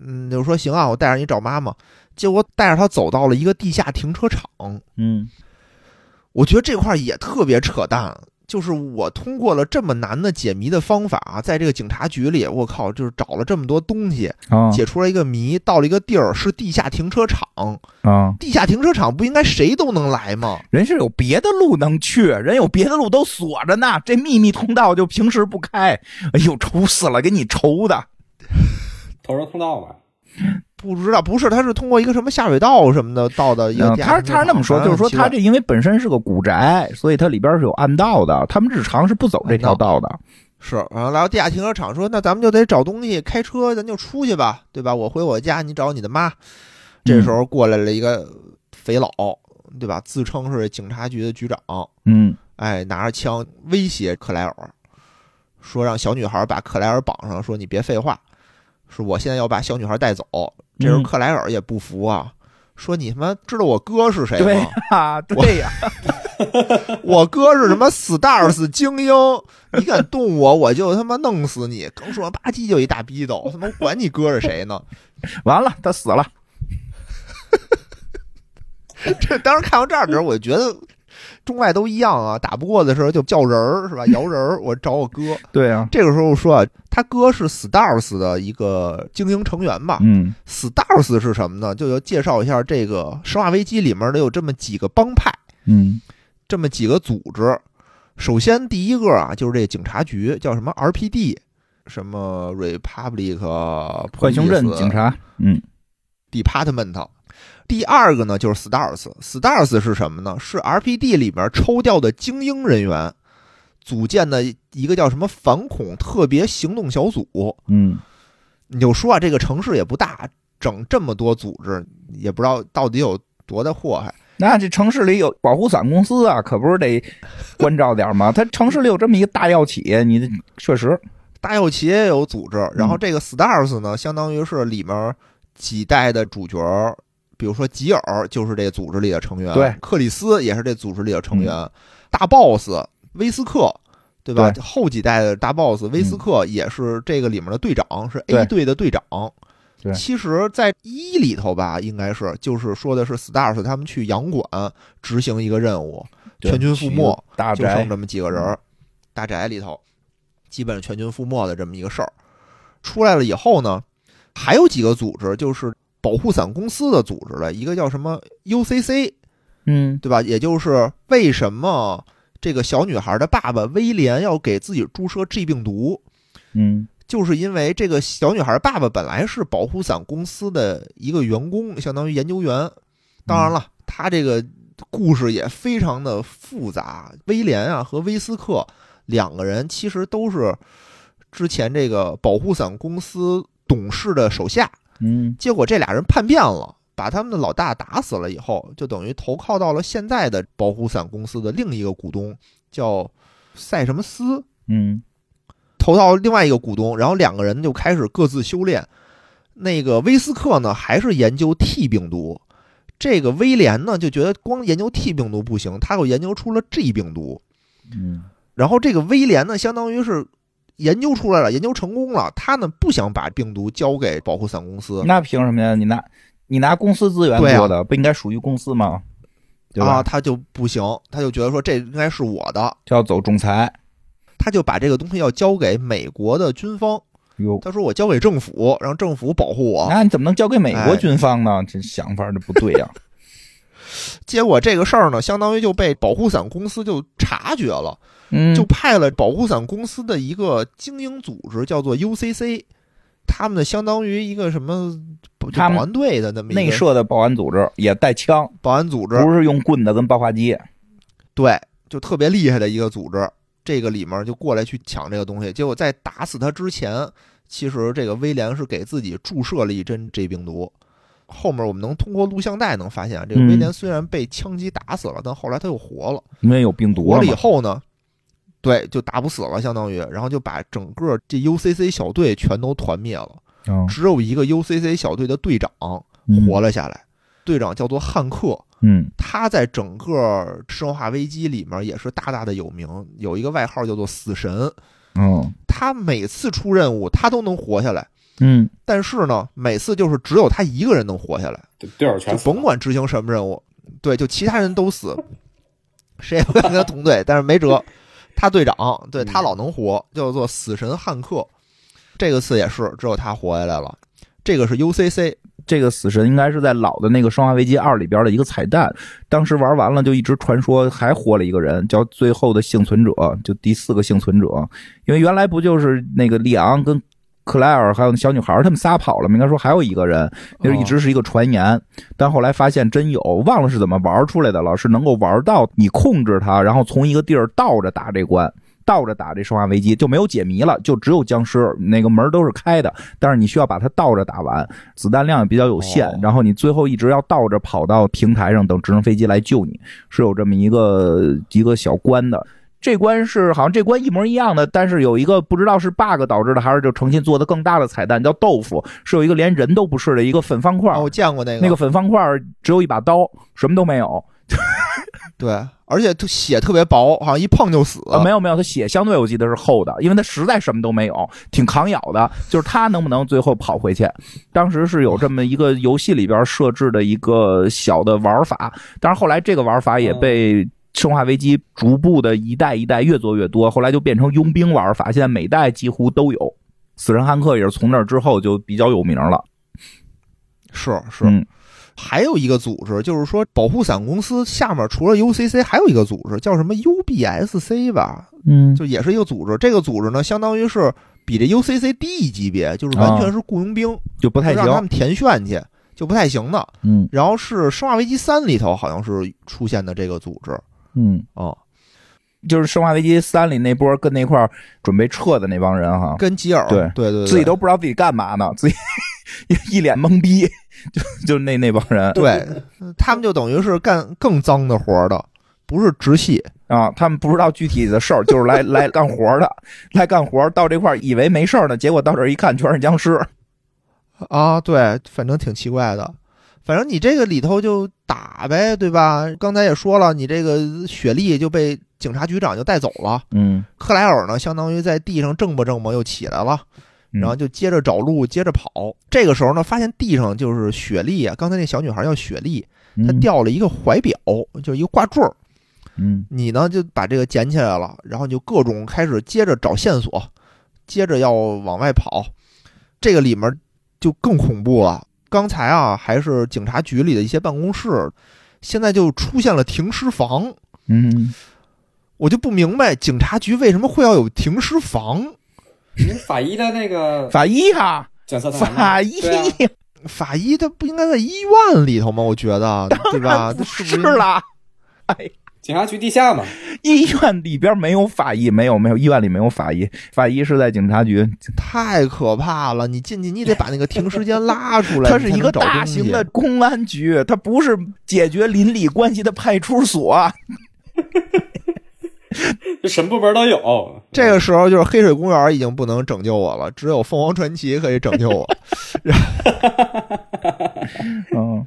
嗯，就说行啊，我带着你找妈妈。结果带着她走到了一个地下停车场，嗯我觉得这块儿也特别扯淡。就是我通过了这么难的解谜的方法，在这个警察局里，我靠，就是找了这么多东西，啊解出来一个谜，到了一个地儿是地下停车场。啊，地下停车场不应该谁都能来吗？人是有别的路能去，人有别的路都锁着呢，这秘密通道就平时不开。哎呦，愁死了，给你愁的。投射通道吧。不知道，不是，他是通过一个什么下水道什么的到的一个嗯，他地下停车场。他是那么说，就是说他这因为本身是个古宅，所以它里边是有暗道的，他们日常是不走这条道的。是，然后来到地下停车场说，那咱们就得找东西，开车咱就出去吧，对吧？我回我家，你找你的妈。这时候过来了一个肥佬，对吧？自称是警察局的局长，嗯哎，拿着枪威胁克莱尔，说让小女孩把克莱尔绑上，说你别废话，说我现在要把小女孩带走。这时候嗯克莱尔也不服啊，说你他妈知道我哥是谁对吗？啊，对呀，我 哥是什么 Stars 精英，你敢动我，我就他妈弄死你！刚说完，吧唧就一大逼斗，他妈管你哥是谁呢？完了，他死了。这当时看到这儿的时候，我就觉得中外都一样啊，打不过的时候就叫人儿是吧？摇人儿，我找我哥。对啊，这个时候说啊，他哥是 Stars 的一个精英成员吧。嗯 Stars 是什么呢？就要介绍一下这个《生化危机》里面的有这么几个帮派，嗯这么几个组织。首先第一个啊，就是这个警察局叫什么 RPD，什么 Republic 浣熊镇警察，嗯 Department。第二个呢就是 Stars，Stars 是什么呢？是 RPD 里面抽调的精英人员组建的一个叫什么反恐特别行动小组。嗯你就说啊，这个城市也不大，整这么多组织，也不知道到底有多大祸害。那这城市里有保护伞公司啊，可不是得关照点吗？它城市里有这么一个大药企，你这确实，大药企也有组织，然后这个 Stars 呢，相当于是里面几代的主角，比如说吉尔就是这组织里的成员，对。克里斯也是这组织里的成员，大 boss 威斯克，对吧？对。后几代的大 boss 威斯克也是这个里面的队长，是 A 队的队长。对。其实，在一里头吧，应该是就是说的是 Stars 他们去洋馆执行一个任务，全军覆没，大就剩这么几个人儿，大宅里头基本上全军覆没的这么一个事儿。出来了以后呢，还有几个组织就是保护伞公司的组织了，一个叫什么 UCC，嗯对吧？也就是为什么这个小女孩的爸爸威廉要给自己注射 G 病毒，嗯就是因为这个小女孩爸爸本来是保护伞公司的一个员工，相当于研究员。当然了，他这个故事也非常的复杂。威廉啊和威斯克两个人其实都是之前这个保护伞公司董事的手下，嗯结果这俩人叛变了。把他们的老大打死了以后，就等于投靠到了现在的保护伞公司的另一个股东，叫塞什么斯。嗯投到另外一个股东，然后两个人就开始各自修炼。那个威斯克呢，还是研究 T 病毒；这个威廉呢，就觉得光研究 T 病毒不行，他又研究出了 G 病毒。嗯然后这个威廉呢，相当于是研究出来了，研究成功了，他呢不想把病毒交给保护伞公司那凭什么呀？你拿你拿公司资源做的，不应该属于公司吗？啊，他就不行，他就觉得说这应该是我的，就要走仲裁。他就把这个东西要交给美国的军方。哟，他说我交给政府，让政府保护我。那你怎么能交给美国哎军方呢？这想法就不对呀。结果这个事儿呢，相当于就被保护伞公司就察觉了。嗯，就派了保护伞公司的一个精英组织，叫做 UCC，他们呢相当于一个什么保安队的那么一内设的保安组织也带枪，保安组织，不是用棍子跟爆发机。对，就特别厉害的一个组织。这个里面就过来去抢这个东西，结果在打死他之前，其实这个威廉是给自己注射了一针 G 病毒。后面我们能通过录像带能发现，这个嗯。威廉虽然被枪击打死了，但后来他又活了。因为有病毒活了以。后呢，对，就打不死了，相当于，然后就把整个这 UCC 小队全都团灭了，嗯只有一个 UCC 小队的队长活了下来，队长叫做汉克，嗯。他在整个《生化危机》里面也是大大的有名，有一个外号叫做死神，嗯他每次出任务他都能活下来，嗯但是呢，每次就是只有他一个人能活下来。对队友就全甭管执行什么任务，对，就其他人都死，谁也不敢跟他同队，但是没辙，他队长对他老能活，叫做死神汉克，这个次也是只有他活下来了。这个是 UCC，这个死神应该是在老的那个《生化危机二》里边的一个彩蛋。当时玩完了，就一直传说还活了一个人，叫最后的幸存者，就第四个幸存者。因为原来不就是那个利昂跟克莱尔还有那小女孩他们仨跑了吗？应该说还有一个人，就是一直是一个传言，但后来发现真有，忘了是怎么玩出来的了，是能够玩到你控制它，然后从一个地儿倒着打这关。倒着打这生化危机就没有解谜了，就只有僵尸，那个门都是开的，但是你需要把它倒着打完，子弹量也比较有限，哦然后你最后一直要倒着跑到平台上等直升飞机来救你，是有这么一个一个小关的。这关是好像这关一模一样的，但是有一个不知道是 bug 导致的，还是就诚心做的更大的彩蛋，叫豆腐，是有一个连人都不是的一个粉方块，哦，我见过那个那个粉方块只有一把刀，什么都没有。对，而且特血特别薄，好像一碰就死。呃，没有没有，它血相对我记得是厚的，因为它实在什么都没有，挺抗咬的。就是他能不能最后跑回去？当时是有这么一个游戏里边设置的一个小的玩法，但是后来这个玩法也被。生化危机逐步的一代一代越做越多，后来就变成佣兵玩法，现在每代几乎都有。死神汉克也是从那之后就比较有名了。是是，嗯还有一个组织，就是说保护伞公司下面除了 UCC，还有一个组织叫什么 UBSC 吧，嗯就也是一个组织。这个组织呢，相当于是比这 UCC 低一级别，就是完全是雇佣兵，就不太行。让他们填炫去，就不太行的。嗯然后是《生化危机三》里头好像是出现的这个组织嗯，哦，就是《生化危机三》里那波跟那块儿准备撤的那帮人哈，跟吉尔对对对对自己都不知道自己干嘛呢，自己 一脸懵逼，就就那那帮人对，他们就等于是干更脏的活儿的，不是直系。啊，他们不知道具体的事儿，就是来来干活的，来干活到这块儿以为没事儿呢，结果到这儿一看全是僵尸。啊，对，反正挺奇怪的。反正你这个里头就打呗，对吧？刚才也说了，你这个雪莉就被警察局长就带走了，嗯克莱尔呢，相当于在地上挣吧挣吧又起来了，嗯然后就接着找路，接着跑。这个时候呢，发现地上就是雪莉啊，刚才那小女孩叫雪莉，她嗯掉了一个怀表，就是一个挂坠儿。嗯你呢就把这个捡起来了，然后就各种开始接着找线索，接着要往外跑。这个里面就更恐怖了。刚才啊还是警察局里的一些办公室，现在就出现了停尸房。嗯，我就不明白警察局为什么会要有停尸房。法医的那个法医哈，检测法医法医他不应该在医院里头吗？我觉得，对吧？这是是不是？啦。警察局地下嘛，医院里边没有法医，没有没有，医院里没有法医，法医是在警察局。太可怕了！你进去，你得把那个停尸间拉出来。它是一个大型的公安局，它不是解决邻里关系的派出所。这 什么部门都有。这个时候，就是黑水公园已经不能拯救我了，只有凤凰传奇可以拯救我。嗯，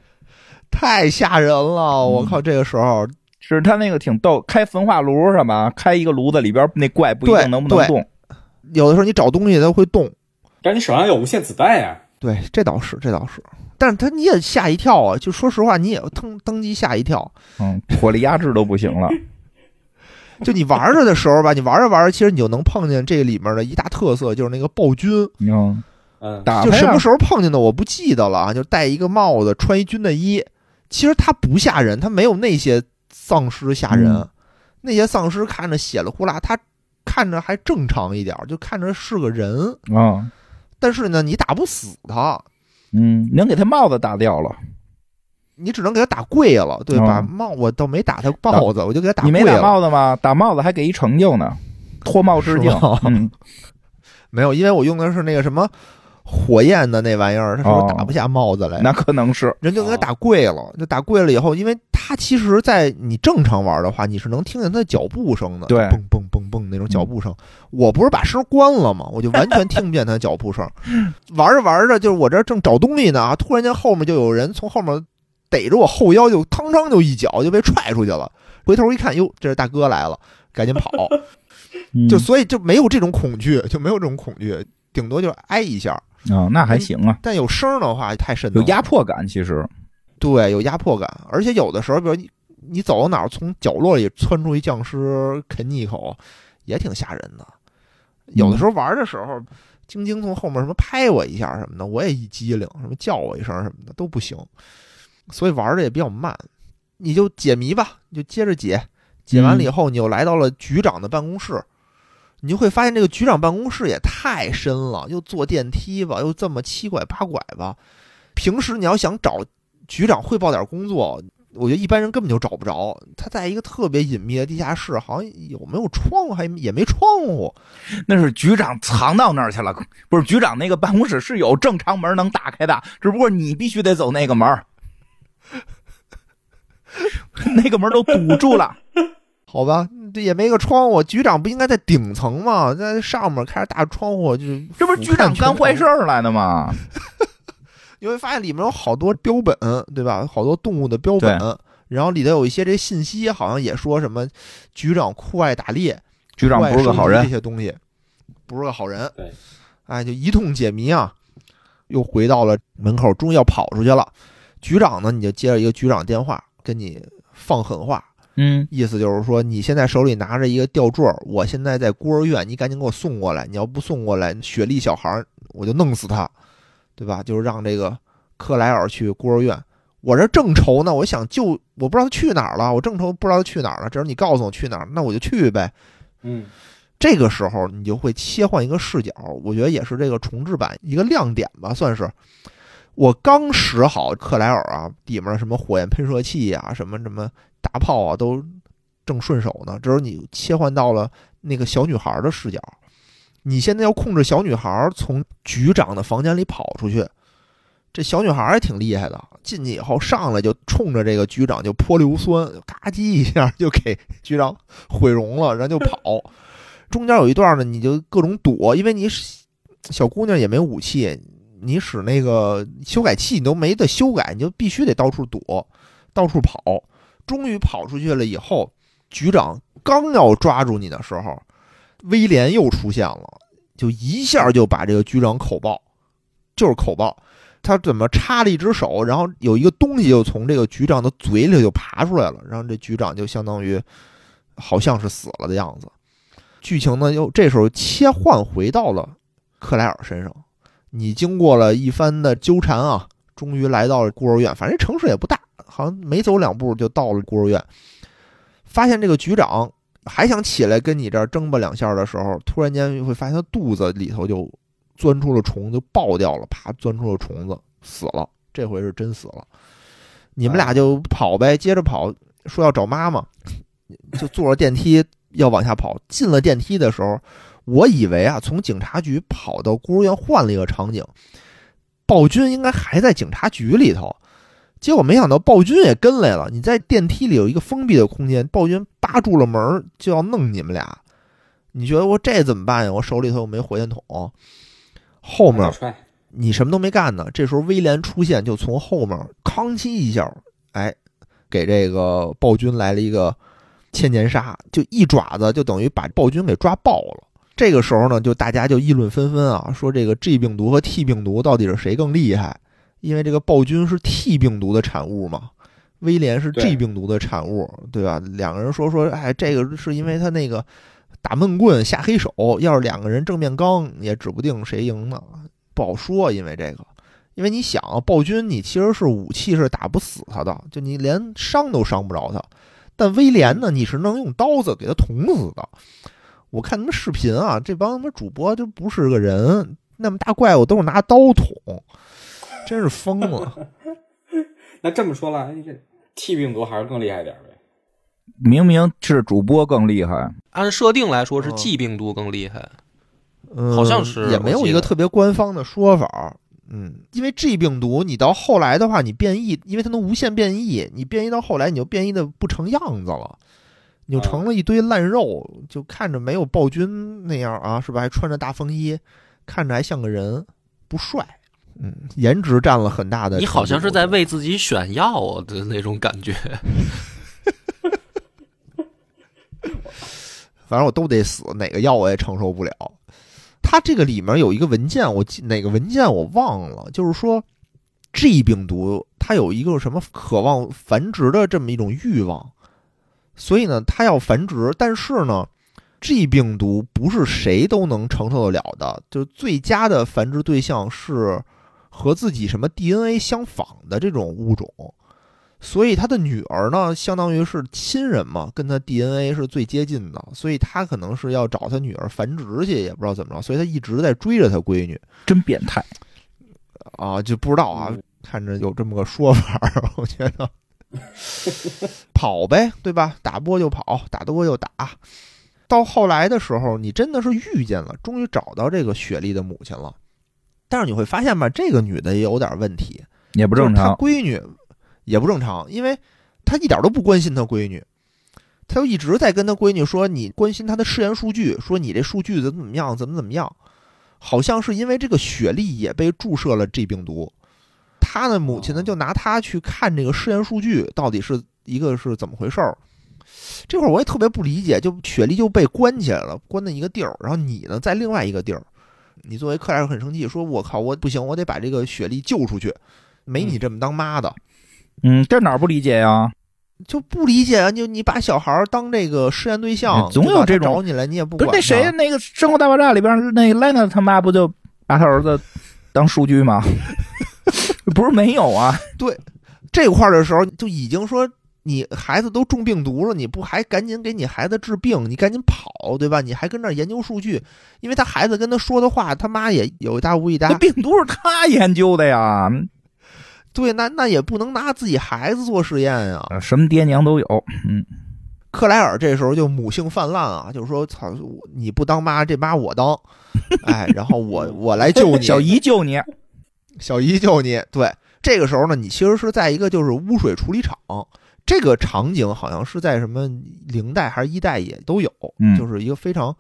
太吓人了！我靠，这个时候是他那个挺逗，开焚化炉是吧？开一个炉子里边那怪不一定能不能动。有的时候你找东西它会动。但是你手上有无限子弹呀，对，这倒是，这倒是。但是他你也吓一跳啊！就说实话，你也登登机吓一跳。嗯，火力压制都不行了。就你玩着的时候吧，你玩着玩着，其实你就能碰见这里面的一大特色，就是那个暴君。嗯，打开啊什么时候碰见的我不记得了啊，就戴一个帽子，穿一军的衣。其实他不吓人，他没有那些丧尸吓人。嗯那些丧尸看着血了呼啦，他看着还正常一点，就看着是个人。啊，但是呢，你打不死他，嗯，能给他帽子打掉了。你只能给他打跪了，对吧？嗯帽我倒没打他帽子，我就给他打跪你没打。帽子吗？打帽子还给一成就呢，脱帽致敬。嗯，没有，因为我用的是那个什么火焰的那玩意儿，他是不哦是打不下帽子来？那可能是。人就给他打跪了，就打跪了以后，因为他其实，在你正常玩的话，你是能听见他的脚步声的，对嘣嘣嘣嘣那种脚步声。我不是把声关了吗？我就完全听不见他的脚步声。玩着玩着，就是我这正找东西呢啊，突然间后面就有人从后面逮着我后腰，就嘡嘡就一脚就被踹出去了。回头一看，哟，这是大哥来了，赶紧跑。嗯 就所以就没有这种恐惧，就没有这种恐惧，顶多就是挨一下。啊，那还行啊，但有声儿的话太瘆得有压迫感。其实，对，有压迫感，而且有的时候，比如你你走到哪儿，从角落里窜出一僵尸啃你一口，也挺吓人的。有的时候玩的时候，晶晶从后面什么拍我一下什么的，我也一激灵，什么叫我一声什么的都不行，所以玩的也比较慢。你就解谜吧，你就接着解，解完了以后，你又来到了局长的办公室。你就会发现这个局长办公室也太深了，又坐电梯吧，又这么七拐八拐吧。平时你要想找局长汇报点工作，我觉得一般人根本就找不着。他在一个特别隐秘的地下室，好像有没有窗户，还也没窗户。那是局长藏到那儿去了。不是局长那个办公室是有正常门能打开的，只不过你必须得走那个门儿 那个门都堵住了。好吧，这也没个窗户。局长不应该在顶层吗？在上面开着大窗户，就这不是局长干坏事儿来的吗？你会发现里面有好多标本，对吧？好多动物的标本，然后里头有一些这信息，好像也说什么局长酷爱打猎，局长不是个好酷爱收集这。些东西不是个好人。对，哎，就一通解谜啊，又回到了门口，终于要跑出去了。局长呢，你就接着一个局长电话，跟你放狠话，嗯，意思就是说，你现在手里拿着一个吊坠儿，我现在在孤儿院，你赶紧给我送过来。你要不送过来，雪莉小孩儿我就弄死他，对吧？就是让这个克莱尔去孤儿院。我这正愁呢，我想救，我不知道他去哪儿了，我正愁不知道他去哪儿了。这时候你告诉我去哪儿，那我就去呗。嗯，这个时候你就会切换一个视角，我觉得也是这个重置版一个亮点吧，算是。我刚使好克莱尔啊，里面什么火焰喷射器啊，什么什么大炮啊，都正顺手呢。这时候你切换到了那个小女孩的视角，你现在要控制小女孩从局长的房间里跑出去。这小女孩也挺厉害的，进去以后上来就冲着这个局长就泼硫酸，嘎叽一下就给局长毁容了，然后就跑。中间有一段呢，你就各种躲，因为你小姑娘也没武器，你使那个修改器你都没得修改，你就必须得到处躲，到处跑。终于跑出去了以后，局长刚要抓住你的时候，威廉又出现了。就一下就把这个局长口爆，就是口爆。他怎么插了一只手，然后有一个东西就从这个局长的嘴里就爬出来了，然后这局长就相当于好像是死了的样子。剧情呢又这时候切换回到了克莱尔身上，你经过了一番的纠缠啊，终于来到了孤儿院。反正城市也不大，好像没走两步就到了孤儿院。发现这个局长还想起来跟你这儿争吧两下的时候，突然间会发现他肚子里头就钻出了虫，就爆掉了，啪钻出了虫子，死了。这回是真死了。你们俩就跑呗，接着跑，说要找妈妈，就坐着电梯要往下跑。进了电梯的时候，我以为啊，从警察局跑到孤儿院换了一个场景，暴君应该还在警察局里头。结果没想到暴君也跟来了。你在电梯里有一个封闭的空间，暴君扒住了门儿就要弄你们俩。你觉得我这怎么办呀？我手里头又没火箭筒。后面，你什么都没干呢，这时候威廉出现，就从后面吭叽一下，哎，给这个暴君来了一个千年杀，就一爪子就等于把暴君给抓爆了。这个时候呢，就大家就议论纷纷啊，说这个 G 病毒和 T 病毒到底是谁更厉害？因为这个暴君是 T 病毒的产物嘛，威廉是 G 病毒的产物，对吧？两个人说说，哎，这个是因为他那个打闷棍下黑手，要是两个人正面刚，也指不定谁赢呢，不好说。因为这个，因为你想啊，暴君你其实是武器是打不死他的，就你连伤都伤不着他。但威廉呢，你是能用刀子给他捅死的。我看他们视频啊，这帮他妈主播就不是个人，那么大怪物都是拿刀捅，真是疯了。那这么说来，这 T 病毒还是更厉害点儿呗。明明是主播更厉害，按设定来说是哦 G 病毒更厉害，嗯，好像是也没有一个特别官方的说法。嗯，因为 G 病毒，你到后来的话，你变异，因为它能无限变异，你变异到后来，你就变异的不成样子了，你就成了一堆烂肉，就看着没有暴君那样啊，是吧？还穿着大风衣，看着还像个人，不帅。嗯，颜值占了很大的。你好像是在为自己选药的那种感觉。反正我都得死，哪个药我也承受不了。它这个里面有一个文件，我记哪个文件我忘了，就是说 G 病毒它有一个什么渴望繁殖的这么一种欲望，所以呢，它要繁殖，但是呢，G 病毒不是谁都能承受得了的，就是最佳的繁殖对象是和自己什么 DNA 相仿的这种物种。所以他的女儿呢，相当于是亲人嘛，跟他 DNA 是最接近的，所以他可能是要找他女儿繁殖去，也不知道怎么着，所以他一直在追着他闺女真变态。啊，就不知道啊，看着有这么个说法，我觉得 跑呗，对吧？打不过就跑，打得过就打。到后来的时候，你真的是遇见了，终于找到这个雪莉的母亲了。但是你会发现吧，这个女的也有点问题，也不正常。闺女也不正常，因为她一点都不关心她闺女，她就一直在跟她闺女说：“你关心她的试验数据，说你这数据怎么怎么样，怎么怎么样。”好像是因为这个雪莉也被注射了 G 病毒，她的母亲呢就拿她去看这个试验数据到底是一个是怎么回事儿。这会儿我也特别不理解，就雪莉就被关起来了，关在一个地儿，然后你呢在另外一个地儿，你作为克莱尔很生气，说我靠，我不行，我得把这个雪莉救出去，没你这么当妈的。嗯，这哪儿不理解呀？就不理解啊！就你把小孩儿当这个试验对象，总有这种找你来，你也不不管那谁，那个《生活大爆炸》里边那莱娜他妈不就把他儿子当数据吗？不是没有啊，对这块儿的时候就已经说你孩子都中病毒了，你不还赶紧给你孩子治病？你赶紧跑，对吧？你还跟那儿研究数据，因为他孩子跟他说的话，他妈也有一搭无一搭那。病毒是他研究的呀，对，那那也不能拿自己孩子做实验呀。呃什么爹娘都有。嗯，克莱尔这时候就母性泛滥啊，就是说，操，你不当妈，这妈我当，哎，然后我 我来救你，小姨救你，小姨救你。对，这个时候呢，你其实是在一个就是污水处理厂，这个场景好像是在什么零代还是一代也都有，嗯就是一个非常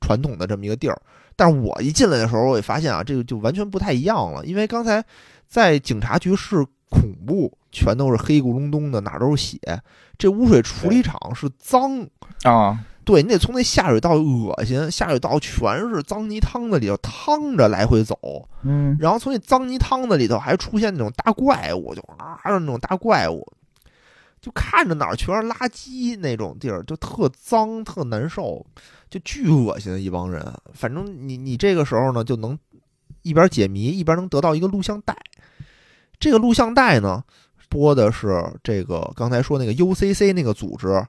传统的这么一个地儿。但是我一进来的时候，我也发现啊，这个就完全不太一样了，因为刚才在警察局是恐怖，全都是黑咕隆咚的，哪儿都是血。这污水处理厂是脏，啊，对你得从那下水道恶心，下水道全是脏泥汤子里头趟着来回走，嗯然后从那脏泥汤子里头还出现那种大怪物，就啊那种大怪物，就看着哪儿全是垃圾那种地儿，就特脏特难受，就巨恶心的一帮人。反正你你这个时候呢，就能一边解谜一边能得到一个录像带。这个录像带呢，播的是这个刚才说那个 UCC 那个组织，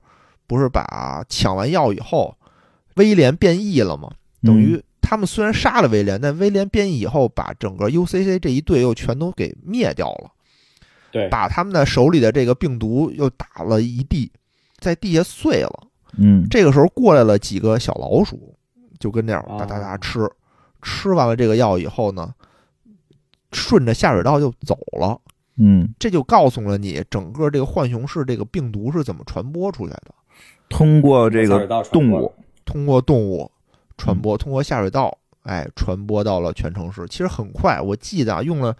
不是把抢完药以后，威廉变异了吗？等于他们虽然杀了威廉，但威廉变异以后，把整个 UCC 这一队又全都给灭掉了，对，把他们的手里的这个病毒又打了一地，在地下碎了。嗯。这个时候过来了几个小老鼠，就跟那儿哦哒哒哒吃，吃完了这个药以后呢，顺着下水道就走了。嗯，这就告诉了你整个这个浣熊市这个病毒是怎么传播出来的，通过这个动物，通过动物传播，通过下水道，哎，传播到了全城市。其实很快，我记得啊，用了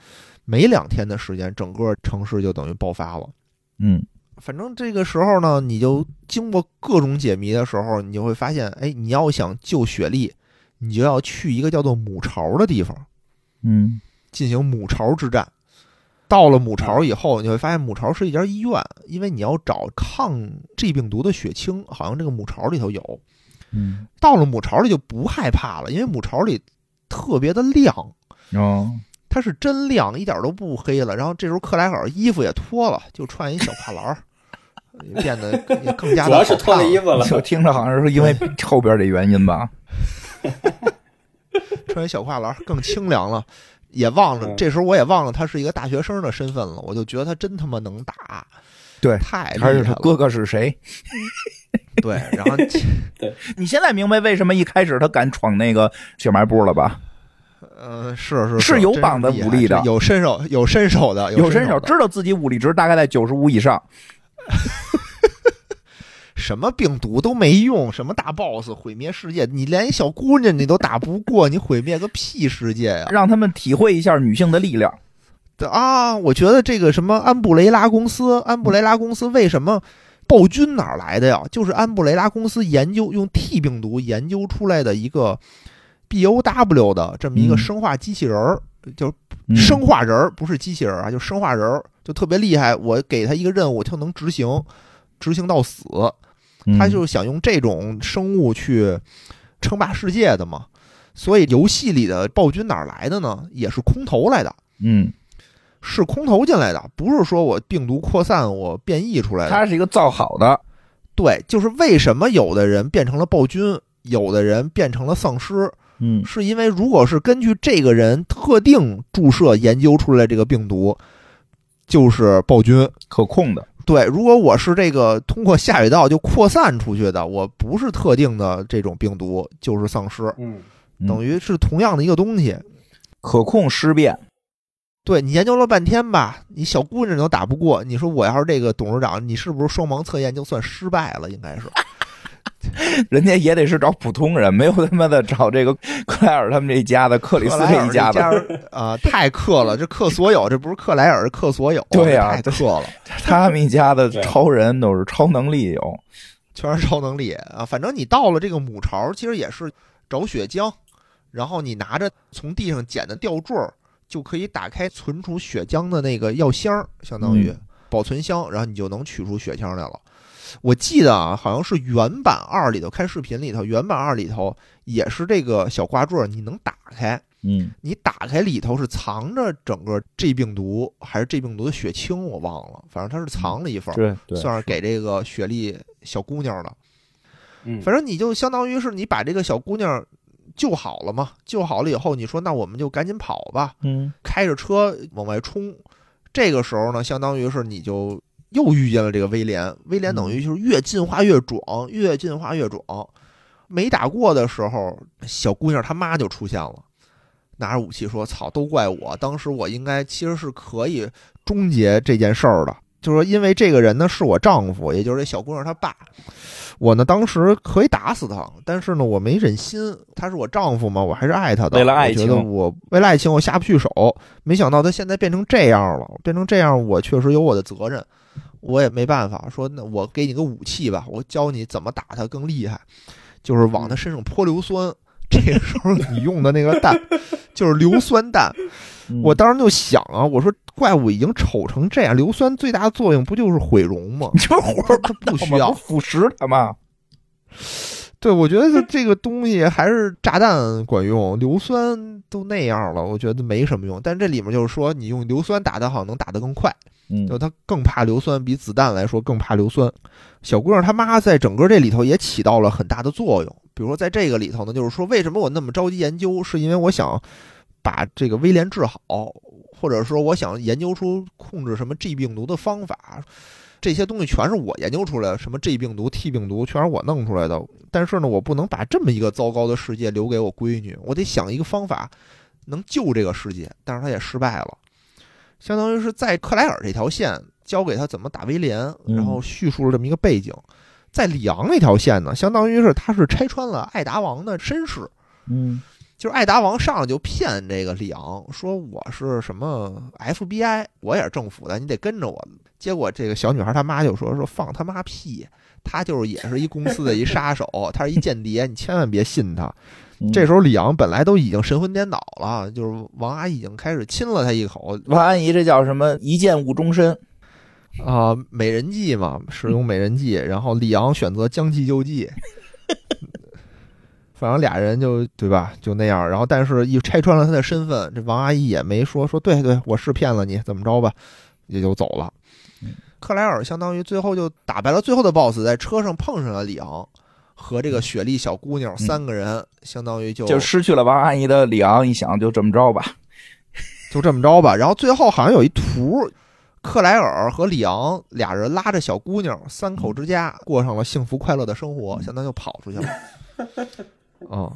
没两天的时间，整个城市就等于爆发了。嗯反正这个时候呢，你就经过各种解谜的时候，你就会发现，哎，你要想救雪莉，你就要去一个叫做母巢的地方嗯进行母巢之战。到了母巢以后，你会发现母巢是一家医院，因为你要找抗 G 病毒的血清，好像这个母巢里头有。嗯到了母巢里就不害怕了，因为母巢里特别的亮，哦它是真亮，一点都不黑了。然后这时候克莱尔衣服也脱了，就穿一小跨栏儿，变得也更加的主要是脱了衣服，了，就听着好像是因为后边的原因吧。穿一小跨栏儿更清凉了。也忘了，嗯这时候我也忘了他是一个大学生的身份了，我就觉得他真他妈能打，对太厉还是害了。他哥哥是谁？对，然后你现在明白为什么一开始他敢闯那个小卖部了吧？呃，是是是有绑的武力的有身手有身手的，有身手，知道自己武力值大概在九十五以上。什么病毒都没用，什么大 boss 毁灭世界，你连一小姑娘你都打不过，你毁灭个屁世界呀！让他们体会一下女性的力量。啊，我觉得这个什么安布雷拉公司，安布雷拉公司为什么暴君哪儿来的呀？就是安布雷拉公司研究用 T 病毒研究出来的一个 BOW 的这么一个嗯生化机器人儿，就生化人儿，不是机器人儿啊，就生化人儿，就特别厉害。我给他一个任务，他能执行，执行到死。嗯他就是想用这种生物去称霸世界的嘛。所以游戏里的暴君哪儿来的呢？也是空投来的。嗯，是空投进来的，不是说我病毒扩散我变异出来的。它是一个造好的。对，就是为什么有的人变成了暴君，有的人变成了丧尸，嗯是因为如果是根据这个人特定注射研究出来这个病毒，就是暴君。可控的。对，如果我是这个通过下水道就扩散出去的，我不是特定的这种病毒，就是丧尸，嗯，嗯等于是同样的一个东西。可控尸变。对你研究了半天吧，你小姑娘都打不过，你说我要是这个董事长，你是不是双盲测验就算失败了？应该是。人家也得是找普通人，没有他妈的找这个克莱尔他们这一家的，克里斯这一家的，啊、太克了，这克所有，这不是克莱尔，克所有，对呀太克了，他们一家的超人都是超能力有。全是超能力啊！反正你到了这个母巢，其实也是找血浆，然后你拿着从地上捡的吊坠儿，就可以打开存储血浆的那个药箱，相当于嗯保存箱，然后你就能取出血浆来了。我记得啊，好像是原版二里头看视频里头，原版二里头也是这个小挂坠儿，你能打开，嗯。你打开里头是藏着整个 G 病毒还是 G 病毒的血清，我忘了，反正它是藏了一份儿，对对算是给这个雪莉小姑娘的。嗯，反正你就相当于是你把这个小姑娘救好了嘛，救好了以后，你说那我们就赶紧跑吧，嗯。开着车往外冲。这个时候呢，相当于是你就又遇见了这个威廉，威廉等于就是越进化越壮，越进化越壮。没打过的时候，小姑娘她妈就出现了，拿着武器说：“操，都怪我！当时我应该其实是可以终结这件事儿的，就是说因为这个人呢是我丈夫，也就是这小姑娘她爸。我呢当时可以打死他，但是呢我没忍心，他是我丈夫嘛，我还是爱他的。为了爱情我觉得我为了爱情我下不去手，没想到他现在变成这样了，变成这样我确实有我的责任。我也没办法，说那我给你个武器吧，我教你怎么打他更厉害，就是往他身上泼硫酸。这个时候你用的那个弹就是硫酸弹，嗯我当时就想啊，我说怪物已经丑成这样，硫酸最大的作用不就是毁容吗？你这活儿它不需要。腐蚀他吗？对，我觉得这个东西还是炸弹管用，硫酸都那样了，我觉得没什么用。但这里面就是说，你用硫酸打的，好像能打得更快。嗯就他更怕硫酸，比子弹来说更怕硫酸。小姑娘她妈在整个这里头也起到了很大的作用。比如说在这个里头呢，就是说为什么我那么着急研究，是因为我想把这个威廉治好，或者说我想研究出控制什么 G 病毒的方法。这些东西全是我研究出来的，什么 G 病毒、T 病毒，全是我弄出来的。但是呢，我不能把这么一个糟糕的世界留给我闺女，我得想一个方法能救这个世界。但是他也失败了。相当于是在克莱尔这条线教给他怎么打威廉，嗯然后叙述了这么一个背景。在里昂那条线呢，相当于是他是拆穿了艾达王的身世，嗯就是艾达王上来就骗这个里昂说我是什么 FBI，我也是政府的，你得跟着我。结果这个小女孩她妈就说说放他妈屁，他就是也是一公司的一杀手，他是一间谍，你千万别信他。嗯这时候李阳本来都已经神魂颠倒了，就是王阿姨已经开始亲了他一口，王阿姨这叫什么？一见误终身。啊、美人计嘛，使用美人计，然后李阳选择将计就计，反正俩人就对吧，就那样。然后，但是一拆穿了他的身份，这王阿姨也没说说对对，我是骗了你，怎么着吧，也就走了。克莱尔相当于最后就打败了最后的 BOSS，在车上碰上了里昂和这个雪莉小姑娘三个人，相当于就就失去了王阿姨的里昂，一想就这么着吧。就这么着吧。然后最后好像有一图，克莱尔和里昂俩人拉着小姑娘，三口之家过上了幸福快乐的生活，相当于就跑出去了。嗯，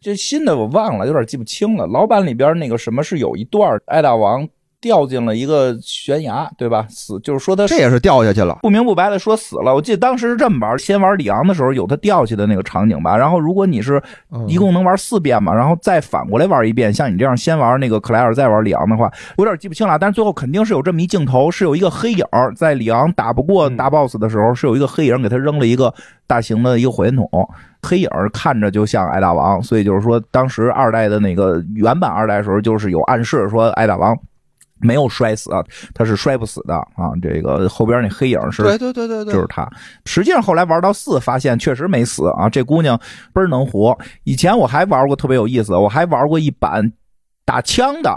这新的我忘了，有点记不清了。老版里边那个什么是有一段爱大王掉进了一个悬崖，对吧？死就是说他这也是掉下去了。不明不白的说死了。我记得当时是这么玩，先玩里昂的时候有他掉下去的那个场景吧。然后如果你是嗯一共能玩四遍嘛，然后再反过来玩一遍，像你这样先玩那个克莱尔，再玩里昂的话，我有点记不清了。但是最后肯定是有这么一镜头，是有一个黑影儿在里昂打不过大 boss 的时候，是有一个黑影给他扔了一个大型的一个火箭筒。黑影儿看着就像艾大王，所以就是说，当时二代的那个原版二代的时候，就是有暗示说艾大王没有摔死啊，他是摔不死的啊。这个后边那黑影是对对对对对，就是他。实际上后来玩到四，发现确实没死啊，这姑娘倍儿能活。以前我还玩过特别有意思，我还玩过一版打枪的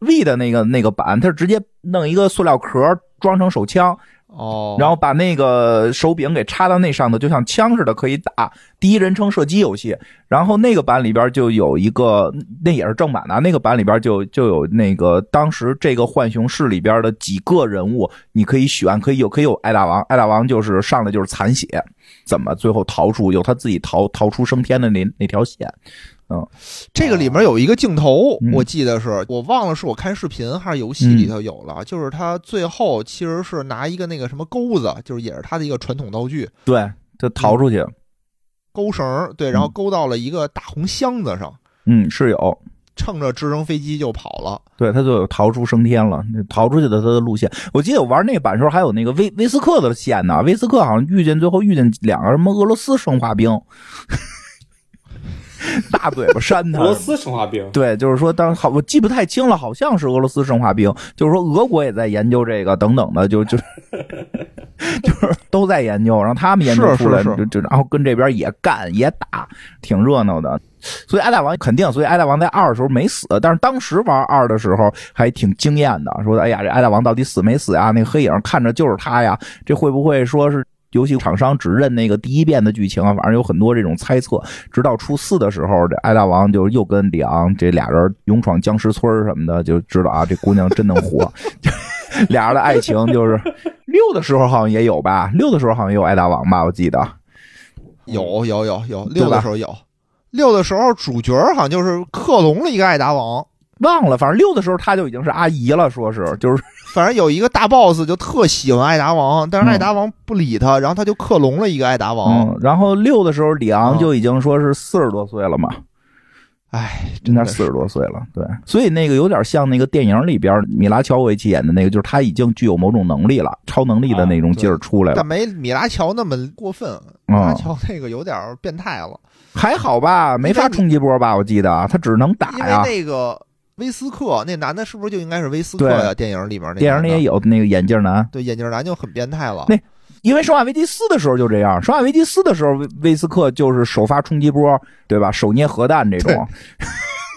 V 的那个那个版，它是直接弄一个塑料壳装成手枪，哦，然后把那个手柄给插到那上头，就像枪似的可以打第一人称射击游戏。然后那个版里边就有一个，那也是正版的，那个版里边就就有那个当时这个浣熊市里边的几个人物，你可以选，可以有可以有艾大王，艾大王就是上来就是残血，怎么最后逃出，有他自己逃逃出升天的那那条线。这个里面有一个镜头，嗯。我记得是我忘了是我看视频还是游戏里头有了，就是他最后其实是拿一个那个什么钩子，就是也是他的一个传统道具，对，就逃出去，钩绳儿，对，然后勾到了一个大红箱子上，嗯，是有。乘着直升飞机就跑了。对，他就有逃出升天了，逃出去的他的路线。我记得我玩那个版时候还有那个威威斯克的线呢，威斯克好像遇见最后遇见两个什么俄罗斯生化兵，大嘴巴扇他俄。罗斯生化兵，对，就是说当好，我记不太清了，好像是俄罗斯生化兵，就是说俄国也在研究这个等等的，就就 就是都在研究，然后他们研究出来，是是就就然后跟这边也干也打，挺热闹的。所以艾大王肯定，所以艾大王在二的时候没死，但是当时玩二的时候还挺惊艳的，说哎呀，这艾大王到底死没死呀？那个黑影看着就是他呀，这会不会说是？游戏厂商只认那个第一遍的剧情啊，反正有很多这种猜测。直到初四的时候，这艾大王就又跟里昂这俩人勇闯僵尸村什么的，就知道啊，这姑娘真能活。俩人的爱情就是六的时候好像也有吧，六的时候好像也有艾大王吧，我记得。有有有有，六的时候有，六的时候主角好像就是克隆了一个艾达王，忘了，反正六的时候他就已经是阿姨了，说是就是反正有一个大 boss 就特喜欢艾达王，但是嗯。艾达王不理他，然后他就克隆了一个艾达王。嗯，然后六的时候里昂嗯就已经说是四十多岁了嘛，哎，真的四十多岁了，对，所以那个有点像那个电影里边米拉乔维奇演的那个，就是他已经具有某种能力了，超能力的那种劲儿出来了。但，没米拉乔那么过分，米拉啊、乔那个有点变态了，还好吧，没发冲击波吧？我记得他只能打因为呀。那个威斯克那男的是不是就应该是威斯克呀？电影里面那电影里也有，那个眼镜男，对眼镜男就很变态了。那因为《生化危机四》的时候就这样，《生化危机四》的时候威威斯克就是首发冲击波，对吧？手捏核弹这种，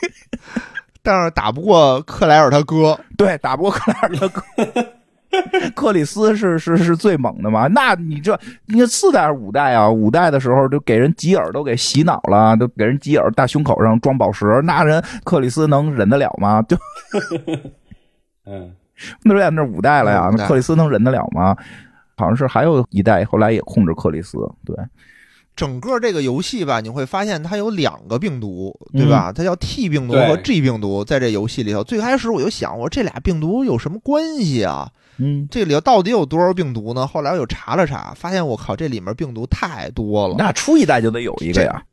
但是打不过克莱尔他哥，对，打不过克莱尔的克。克里斯是是是最猛的嘛？那你这你看四代还是五代啊？五代的时候就给人吉尔都给洗脑了，都给人吉尔大胸口上装宝石，那人克里斯能忍得了吗？就 嗯，那时候那五代了呀，克里斯能忍得了吗？好像是还有一代后来也控制克里斯，对，整个这个游戏吧，你会发现它有两个病毒，对吧？它叫 T 病毒和 G 病毒，在这游戏里头。最开始我就想，我说这俩病毒有什么关系啊？嗯，这里头到底有多少病毒呢？后来我又查了查，发现我靠，这里面病毒太多了那出一代就得有一个呀，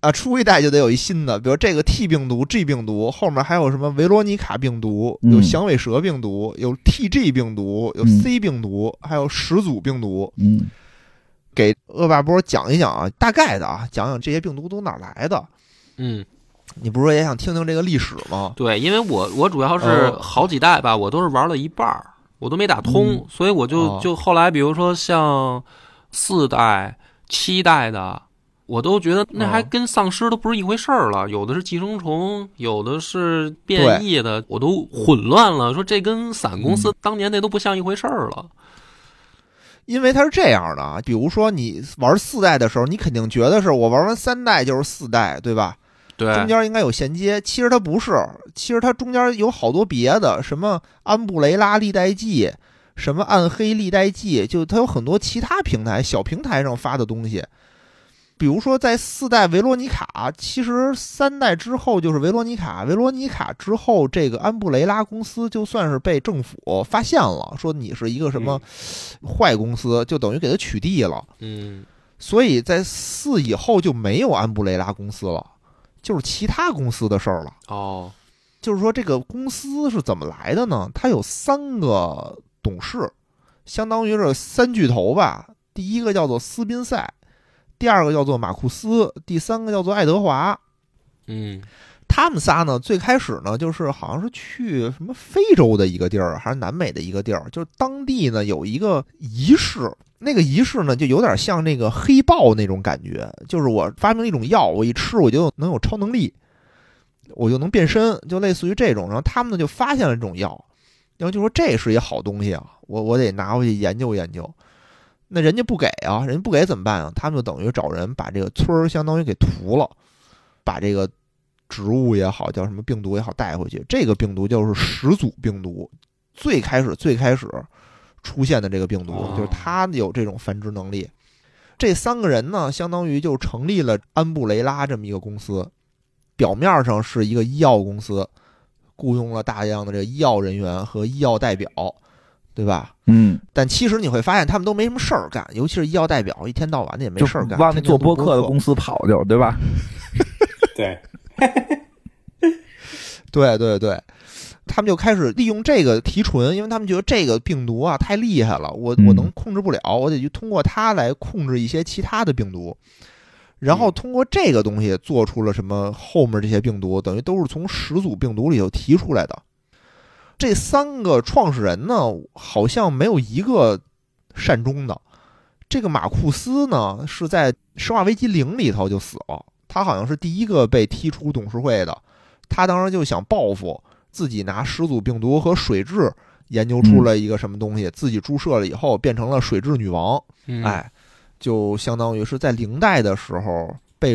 啊！出一代就得有一新的，比如这个 T 病毒、G 病毒，后面还有什么维罗妮卡病毒，嗯有响尾蛇病毒，有 TG 病毒，有嗯 C 病毒，还有始祖病毒。嗯给恶霸波讲一讲啊，大概的啊，讲讲这些病毒都哪儿来的。嗯，你不是说也想听听这个历史吗？对，因为我我主要是哦好几代吧，我都是玩了一半儿，我都没打通，嗯所以我就哦就后来，比如说像四代、七代的，我都觉得那还哦跟丧尸都不是一回事儿了，有的是寄生虫，有的是变异的，我都混乱了。说这跟伞公嗯司当年那都不像一回事儿了。因为它是这样的啊，比如说你玩四代的时候，你肯定觉得是我玩完三代就是四代，对吧？对，中间应该有衔接，其实它不是，其实它中间有好多别的，什么安布雷拉历代记，什么暗黑历代记，就它有很多其他平台小平台上发的东西。比如说，在四代维罗妮卡，其实三代之后就是维罗妮卡，维罗妮卡之后，这个安布雷拉公司就算是被政府发现了，说你是一个什么坏公司，就等于给它取缔了。嗯所以在四以后就没有安布雷拉公司了，就是其他公司的事儿了。哦就是说，这个公司是怎么来的呢？它有三个董事，相当于是三巨头吧。第一个叫做斯宾塞，第二个叫做马库斯，第三个叫做爱德华。嗯他们仨呢，最开始呢，就是好像是去什么非洲的一个地儿，还是南美的一个地儿，就是当地呢有一个仪式，那个仪式呢就有点像那个黑豹那种感觉，就是我发明了一种药，我一吃我就能有超能力，我就能变身，就类似于这种。然后他们呢就发现了这种药，然后就说这是一好东西啊，我我得拿回去研究研究。那人家不给啊，人家不给怎么办啊？他们就等于找人把这个村儿相当于给屠了，把这个植物也好，叫什么病毒也好带回去。这个病毒就是始祖病毒，最开始最开始出现的这个病毒，哦就是它有这种繁殖能力。这三个人呢，相当于就成立了安布雷拉这么一个公司，表面上是一个医药公司，雇佣了大量的这个医药人员和医药代表，对吧？嗯，但其实你会发现，他们都没什么事儿干，尤其是医药代表，一天到晚的也没事儿干，往那做播客的公司跑去，对吧？对，对对对，他们就开始利用这个提纯，因为他们觉得这个病毒啊太厉害了，我嗯我能控制不了，我得去通过它来控制一些其他的病毒，然后通过这个东西做出了什么后面这些病毒，等于都是从始祖病毒里头提出来的。这三个创始人呢，好像没有一个善终的。这个马库斯呢，是在《生化危机零》里头就死了，他好像是第一个被踢出董事会的。他当时就想报复，自己拿始祖病毒和水蛭研究出了一个什么东西，自己注射了以后变成了水蛭女王。嗯，哎，就相当于是在零代的时候被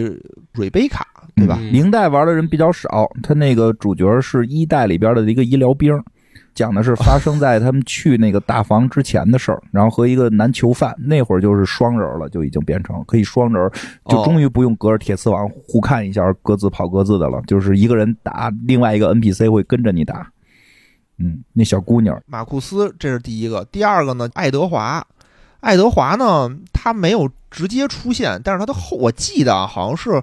瑞贝卡，对吧？嗯零代玩的人比较少，他那个主角是一代里边的一个医疗兵，讲的是发生在他们去那个大房之前的事儿，然后和一个男囚犯，那会儿就是双人了，就已经变成可以双人，就哦终于不用隔着铁丝网互看一下，各自跑各自的了，就是一个人打，另外一个 NPC 会跟着你打。嗯，那小姑娘，马库斯这是第一个，第二个呢，爱德华。爱德华呢，他没有直接出现，但是他的后，我记得啊，好像是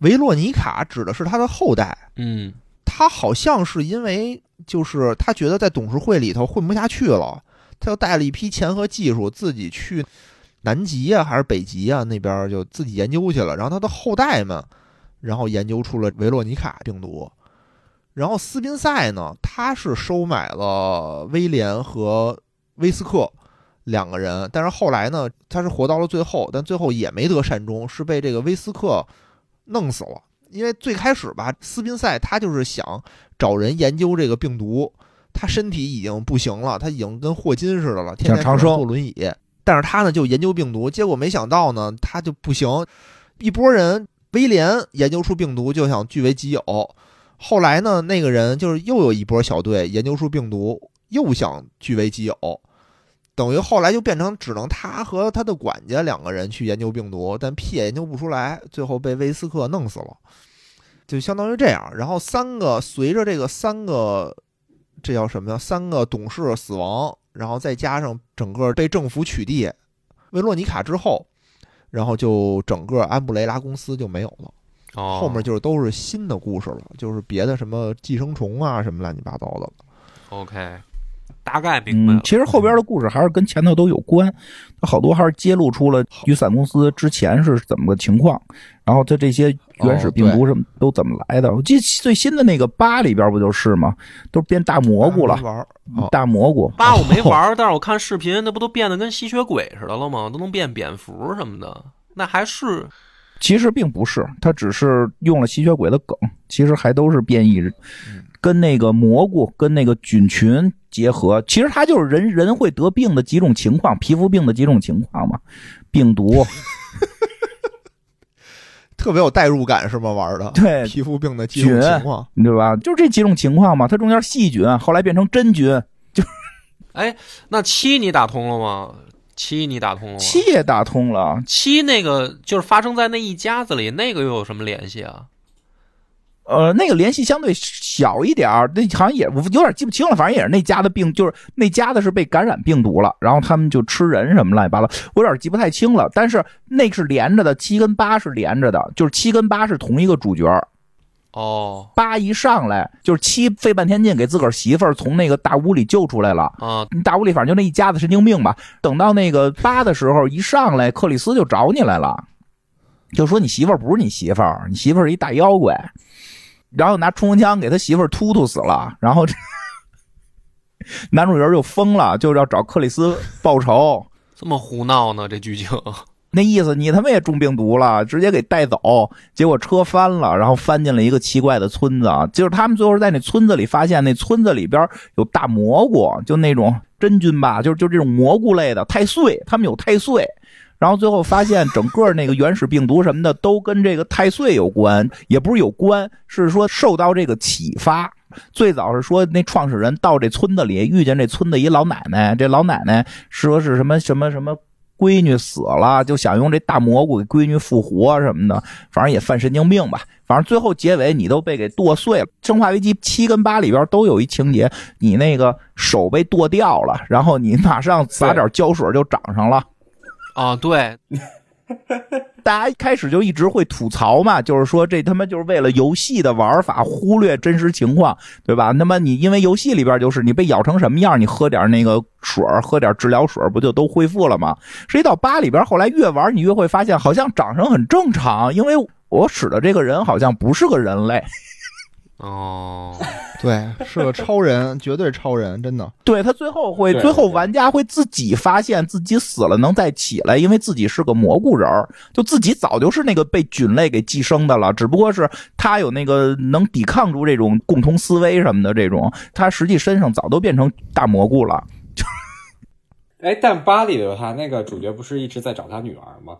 维洛尼卡指的是他的后代，嗯他好像是因为就是他觉得在董事会里头混不下去了，他又带了一批钱和技术，自己去南极啊还是北极啊那边就自己研究去了。然后他的后代们，然后研究出了维洛尼卡病毒。然后斯宾塞呢，他是收买了威廉和威斯克两个人，但是后来呢，他是活到了最后，但最后也没得善终，是被这个威斯克弄死了。因为最开始吧，斯宾塞他就是想找人研究这个病毒，他身体已经不行了，他已经跟霍金似的了，天天长生坐轮椅。但是他呢就研究病毒，结果没想到呢，他就不行。一拨人，威廉研究出病毒就想据为己有，后来呢，那个人就是又有一波小队研究出病毒，又想据为己有，等于后来就变成只能他和他的管家两个人去研究病毒，但屁也研究不出来，最后被威斯克弄死了，就相当于这样。然后三个随着这个三个，这叫什么呀？三个董事死亡，然后再加上整个被政府取缔，维洛尼卡之后，然后就整个安布雷拉公司就没有了。哦，后面就是都是新的故事了，就是别的什么寄生虫啊，什么乱七八糟的了。OK，大概明白了，。嗯其实后边的故事还是跟前头都有关，它好多还是揭露出了雨伞公司之前是怎么个情况，然后它这些原始病毒什么都怎么来的。我记得最新的那个八里边不就是吗？都变大蘑菇了，玩哦大蘑菇。八我没玩，但是我看视频，那不都变得跟吸血鬼似的了吗？都能变蝙蝠什么的，那还是其实并不是，它只是用了吸血鬼的梗，其实还都是变异人，跟那个蘑菇跟那个菌群结合，其实它就是人人会得病的几种情况，皮肤病的几种情况嘛，病毒，特别有代入感是吗？玩的对皮肤病的几种菌情况，对吧？就这几种情况嘛，它中间细菌，后来变成真菌，就哎，那七你打通了吗？七你打通了吗？七也打通了。七那个就是发生在那一家子里，那个又有什么联系啊？呃，那个联系相对小一点儿，那好像也我有点记不清了，反正也是那家的病，就是那家的是被感染病毒了，然后他们就吃人什么乱七八糟，我有点记不太清了。但是那是连着的，七跟八是连着的，就是七跟八是同一个主角。哦八一上来就是七费半天劲给自个儿媳妇儿从那个大屋里救出来了，啊，大屋里反正就那一家子神经病吧。等到那个八的时候，一上来克里斯就找你来了，就说你媳妇儿不是你媳妇儿，你媳妇儿是一大妖怪，然后拿冲锋枪给他媳妇儿突突死了，然后这 男主角就疯了，就要找克里斯报仇。这么胡闹呢？这剧情 那意思你他妈也中病毒了，直接给带走，结果车翻了，然后翻进了一个奇怪的村子，就是他们最后是在那村子里发现那村子里边有大蘑菇，就那种真菌吧，就是就这种蘑菇类的太岁，他们有太岁。然后最后发现，整个那个原始病毒什么的都跟这个太岁有关，也不是有关，是说受到这个启发。最早是说那创始人到这村子里遇见这村子一老奶奶，这老奶奶说是什么什么什么闺女死了，就想用这大蘑菇给闺女复活什么的，反正也犯神经病吧。反正最后结尾你都被给剁碎了。《生化危机》七跟八里边都有一情节，你那个手被剁掉了，然后你马上撒点胶水就长上了。啊，对，大家一开始就一直会吐槽嘛，就是说这他妈就是为了游戏的玩法忽略真实情况，对吧？那么你因为游戏里边就是你被咬成什么样，你喝点那个水儿，喝点治疗水儿，不就都恢复了吗？实际到八里边，后来越玩你越会发现，好像长成很正常，因为我使的这个人好像不是个人类，哦，对，是个超人，绝对超人，真的。对他最后会，最后玩家会自己发现自己死了能再起来，因为自己是个蘑菇人儿，就自己早就是那个被菌类给寄生的了，只不过是他有那个能抵抗住这种共同思维什么的这种，他实际身上早都变成大蘑菇了。哎，但八里的他那个主角不是一直在找他女儿吗？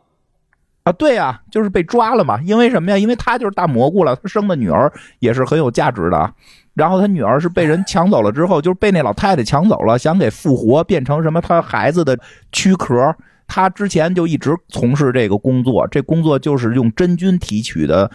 啊，对呀、就是被抓了嘛。因为什么呀？因为他就是大蘑菇了，他生的女儿也是很有价值的。然后他女儿是被人抢走了之后，就是被那老太太抢走了，想给复活，变成什么他孩子的躯壳。他之前就一直从事这个工作，这工作就是用真菌提取的。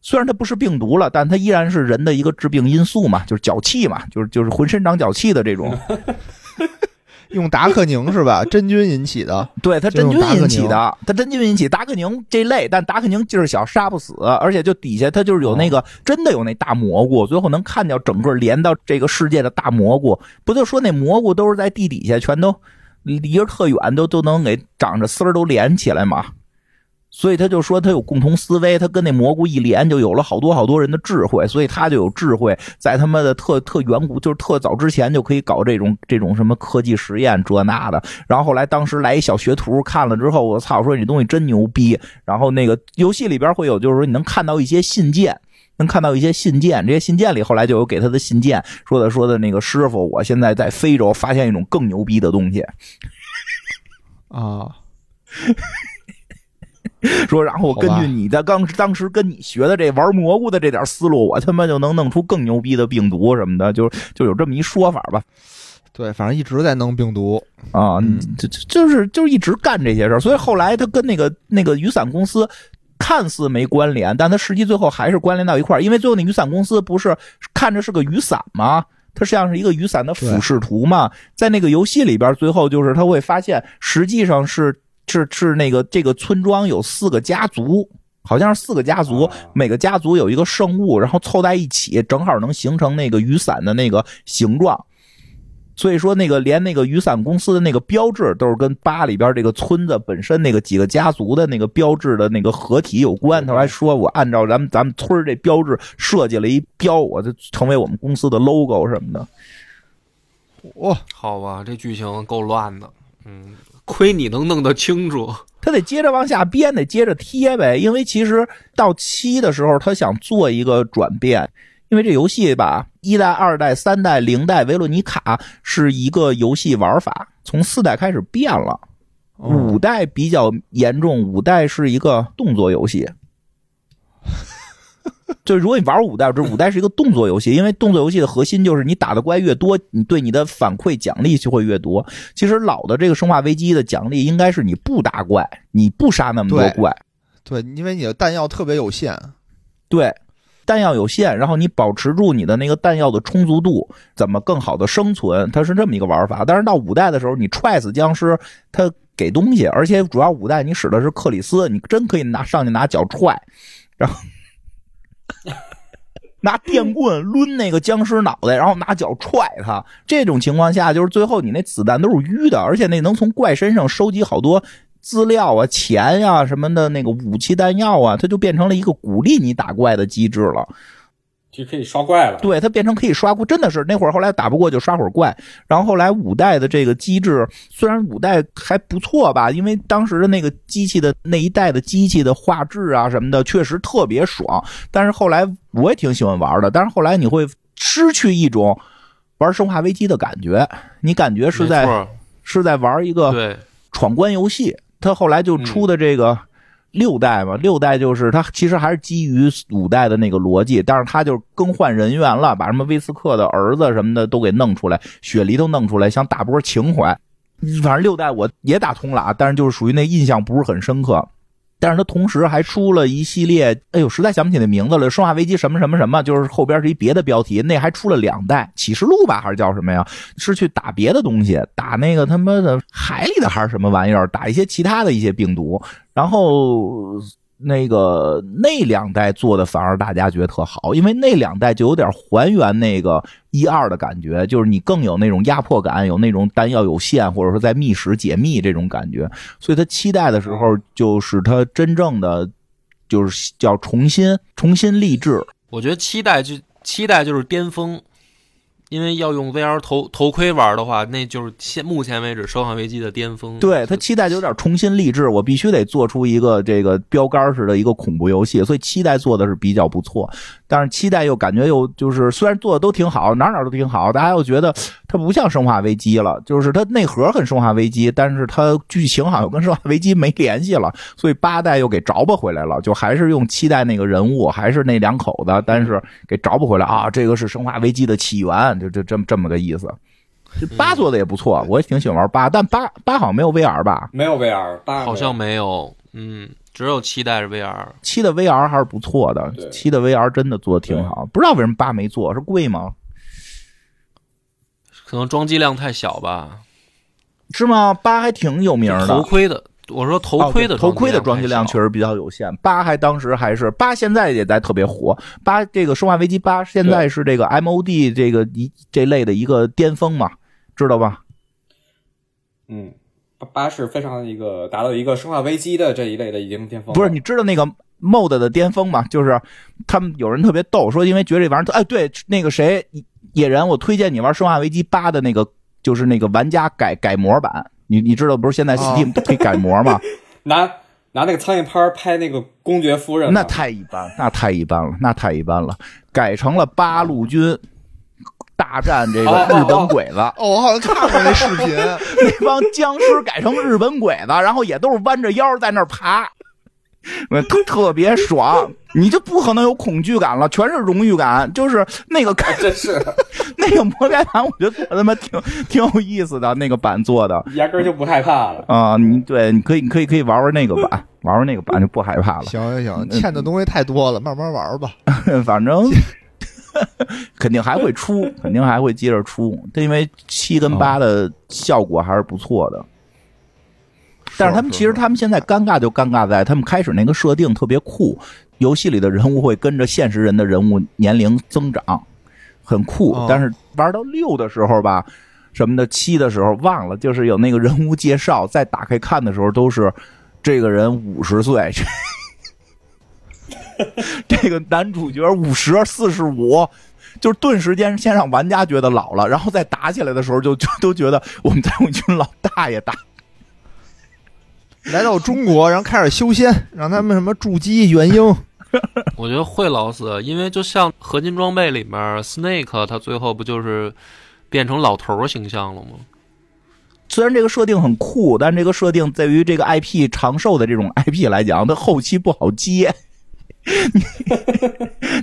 虽然它不是病毒了，但它依然是人的一个致病因素嘛，就是脚气嘛，就是就是浑身长脚气的这种。用达克宁是吧？真菌引起的，对它真菌引起的，它真菌引起达克宁这类，但达克宁劲儿小，杀不死，而且就底下它就是有那个、哦真的有那大蘑菇，最后能看到整个连到这个世界的大蘑菇，不就说那蘑菇都是在地底下，全都离着特远，都都能给长着丝儿都连起来嘛。所以他就说他有共同思维，他跟那蘑菇一连，就有了好多好多人的智慧，所以他就有智慧，在他妈的特特远古，就是特早之前就可以搞这种 这种什么科技实验这那的。然后后来当时来一小学徒看了之后，我操，说你东西真牛逼。然后那个游戏里边会有，就是说你能看到一些信件。能看到一些信件，这些信件里后来就有给他的信件，说的说的那个师傅，我现在在非洲发现一种更牛逼的东西，啊，说然后我根据你的刚当时跟你学的这玩蘑菇的这点思路，我他妈就能弄出更牛逼的病毒什么的，就就有这么一说法吧。对，反正一直在弄病毒，啊，嗯。就就就是就是一直干这些事儿，所以后来他跟那个那个雨伞公司看似没关联，但他实际最后还是关联到一块儿，因为最后那雨伞公司不是看着是个雨伞吗？它实际上是一个雨伞的俯视图嘛，在那个游戏里边，最后就是他会发现，实际上是是是那个这个村庄有四个家族。好像是四个家族，每个家族有一个圣物，然后凑在一起，正好能形成那个雨伞的那个形状。所以说，那个连那个雨伞公司的那个标志都是跟八里边这个村子本身那个几个家族的那个标志的那个合体有关。他还说，我按照咱们咱们村这标志设计了一标，我就成为我们公司的 logo 什么的。哇，好吧，这剧情够乱的，嗯，亏你能弄得清楚。他得接着往下编，得接着贴呗。因为其实到七的时候，他想做一个转变，因为这游戏吧，一代、二代、三代、零代维罗妮卡是一个游戏玩法，从四代开始变了。五代比较严重，五代是一个动作游戏。就如果你玩五代，这五代是一个动作游戏，因为动作游戏的核心就是你打的怪越多，你对你的反馈奖励就会越多。其实老的这个生化危机的奖励应该是你不打怪，你不杀那么多对怪，对，因为你的弹药特别有限，对，弹药有限，然后你保持住你的那个弹药的充足度，怎么更好的生存？它是这么一个玩法。但是到五代的时候，你踹死僵尸，它给东西，而且主要五代你使的是克里斯，你真可以拿上去拿脚踹，然后 拿电棍抡那个僵尸脑袋，然后拿脚踹他。这种情况下，就是最后你那子弹都是淤的，而且那能从怪身上收集好多资料啊、钱呀、什么的那个武器弹药啊，它就变成了一个鼓励你打怪的机制了。就可以刷怪了。对，它变成可以刷怪，真的是那会儿后来打不过就刷会儿怪，然后后来五代的这个机制，虽然五代还不错吧，因为当时的那个机器的那一代的机器的画质啊什么的确实特别爽，但是后来我也挺喜欢玩的，但是后来你会失去一种玩生化危机的感觉，你感觉是在是在玩一个，闯关游戏。它后来就出的这个六代嘛，六代就是它其实还是基于五代的那个逻辑，但是它就更换人员了，把什么威斯克的儿子什么的都给弄出来，雪梨都弄出来，像大波情怀。反正六代我也打通了啊，但是就是属于那印象不是很深刻。但是它同时还出了一系列，哎呦，实在想不起那名字了，《生化危机》什么什么什么，就是后边是一别的标题，那还出了两代，《启示录》吧，还是叫什么呀？是去打别的东西，打那个他妈的海里的还是什么玩意儿，打一些其他的一些病毒，然后。那个那两代做的反而大家觉得特好，因为那两代就有点还原那个一二的感觉，就是你更有那种压迫感，有那种弹药有限，或者说在密室解密这种感觉。所以他期待的时候，就是他真正的就是叫重新重新励志。我觉得期待就期待就是巅峰，因为要用 VR 头头盔玩的话，那就是现目前为止《生化危机》的巅峰。对他期待就有点重新励志，我必须得做出一个这个标杆式的一个恐怖游戏，所以期待做的是比较不错，但是期待又感觉又就是虽然做的都挺好，哪哪都挺好，大家又觉得它不像生化危机了，就是它内核很生化危机，但是它剧情好像跟生化危机没联系了，所以八代又给着吧回来了，就还是用期待那个人物，还是那两口子，但是给着吧回来啊，这个是生化危机的起源，就就这么这么个意思。这八做的也不错，我也挺喜欢玩八，但八八好像没有 VR 吧？没有 VR，八好像没有，嗯，只有七代是 VR。七的 VR 还是不错的对，七的 VR 真的做的挺好，不知道为什么八没做，是贵吗？可能装机量太小吧。是吗？八还挺有名的。头盔的，我说头盔的哦头盔的装装机量确实实比较有限。八还当时还是八，现在也在特别火。八这个《生化危机八》现在是这个 MOD 这个一这类的一个巅峰嘛，知道吧？嗯，八八是非常一个达到一个生化危机的这一类的已经巅峰。不是，你知道那个 MOD 的巅峰吗？就是他们有人特别逗，说因为觉得这玩意儿特，哎，对，那个谁野人，我推荐你玩《生化危机八》的那个，就是那个玩家改改模版。你你知道不是现在 Steam 可以改模吗？拿拿那个苍蝇拍拍那个公爵夫人，那太一般，那太一般了，那太一般了。改成了八路军大战这个日本鬼子，哦，我好像看过那视频，那帮僵尸改成日本鬼子，然后也都是弯着腰在那儿爬，呃特特别爽。你就不可能有恐惧感了，全是荣誉感。就是那个真是 那个魔改版，我觉得做他妈挺挺有意思的，那个版做的压根就不害怕了。啊、你对，你可以你可以可以玩玩那个版，玩玩那个版就不害怕了。行行行，欠的东西太多了，慢慢玩吧。反正 肯定还会出，肯定还会接着出，因为七跟八的效果还是不错的。但是他们其实他们现在尴尬就尴尬在他们开始那个设定特别酷，游戏里的人物会跟着现实人的人物年龄增长，很酷哦。但是玩到六的时候吧，什么的七的时候忘了，就是有那个人物介绍，再打开看的时候都是这个人五十岁，这个男主角五十四十五，就是顿时间先让玩家觉得老了，然后再打起来的时候就 就都觉得我们在用一群老大爷打。来到中国，然后开始修仙，让他们什么筑基元婴，我觉得会老死，因为就像合金装备里面 Snake，他最后不就是变成老头儿形象了吗？虽然这个设定很酷，但这个设定在于这个 IP 长寿的这种 IP 来讲，它后期不好接。你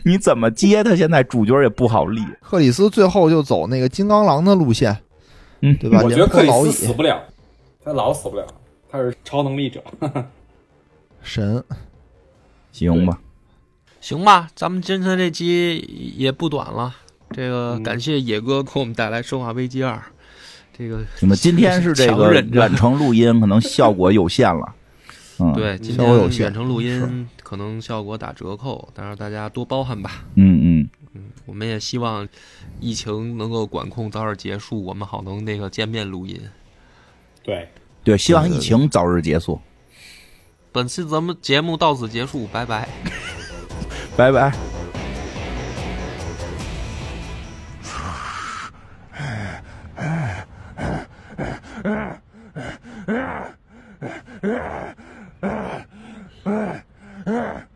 你怎么接他？现在主角也不好立。克里斯最后就走那个金刚狼的路线，嗯，对吧？我觉得克里斯死不了，他老死不了，他是超能力者。神行吧。行吧，咱们今天这期也不短了。这个嗯感谢野哥给我们带来《生化危机二》，这个你们，今天是这个远程录音，可能效果有限了。嗯，，对，今效果有限天远程录音可能效果打折扣，但是大家多包涵吧。嗯嗯嗯，我们也希望疫情能够管控早点结束，我们好能那个见面录音。对，对，希望疫情早日结束。本期咱们节目到此结束，拜拜。拜拜。Yeah!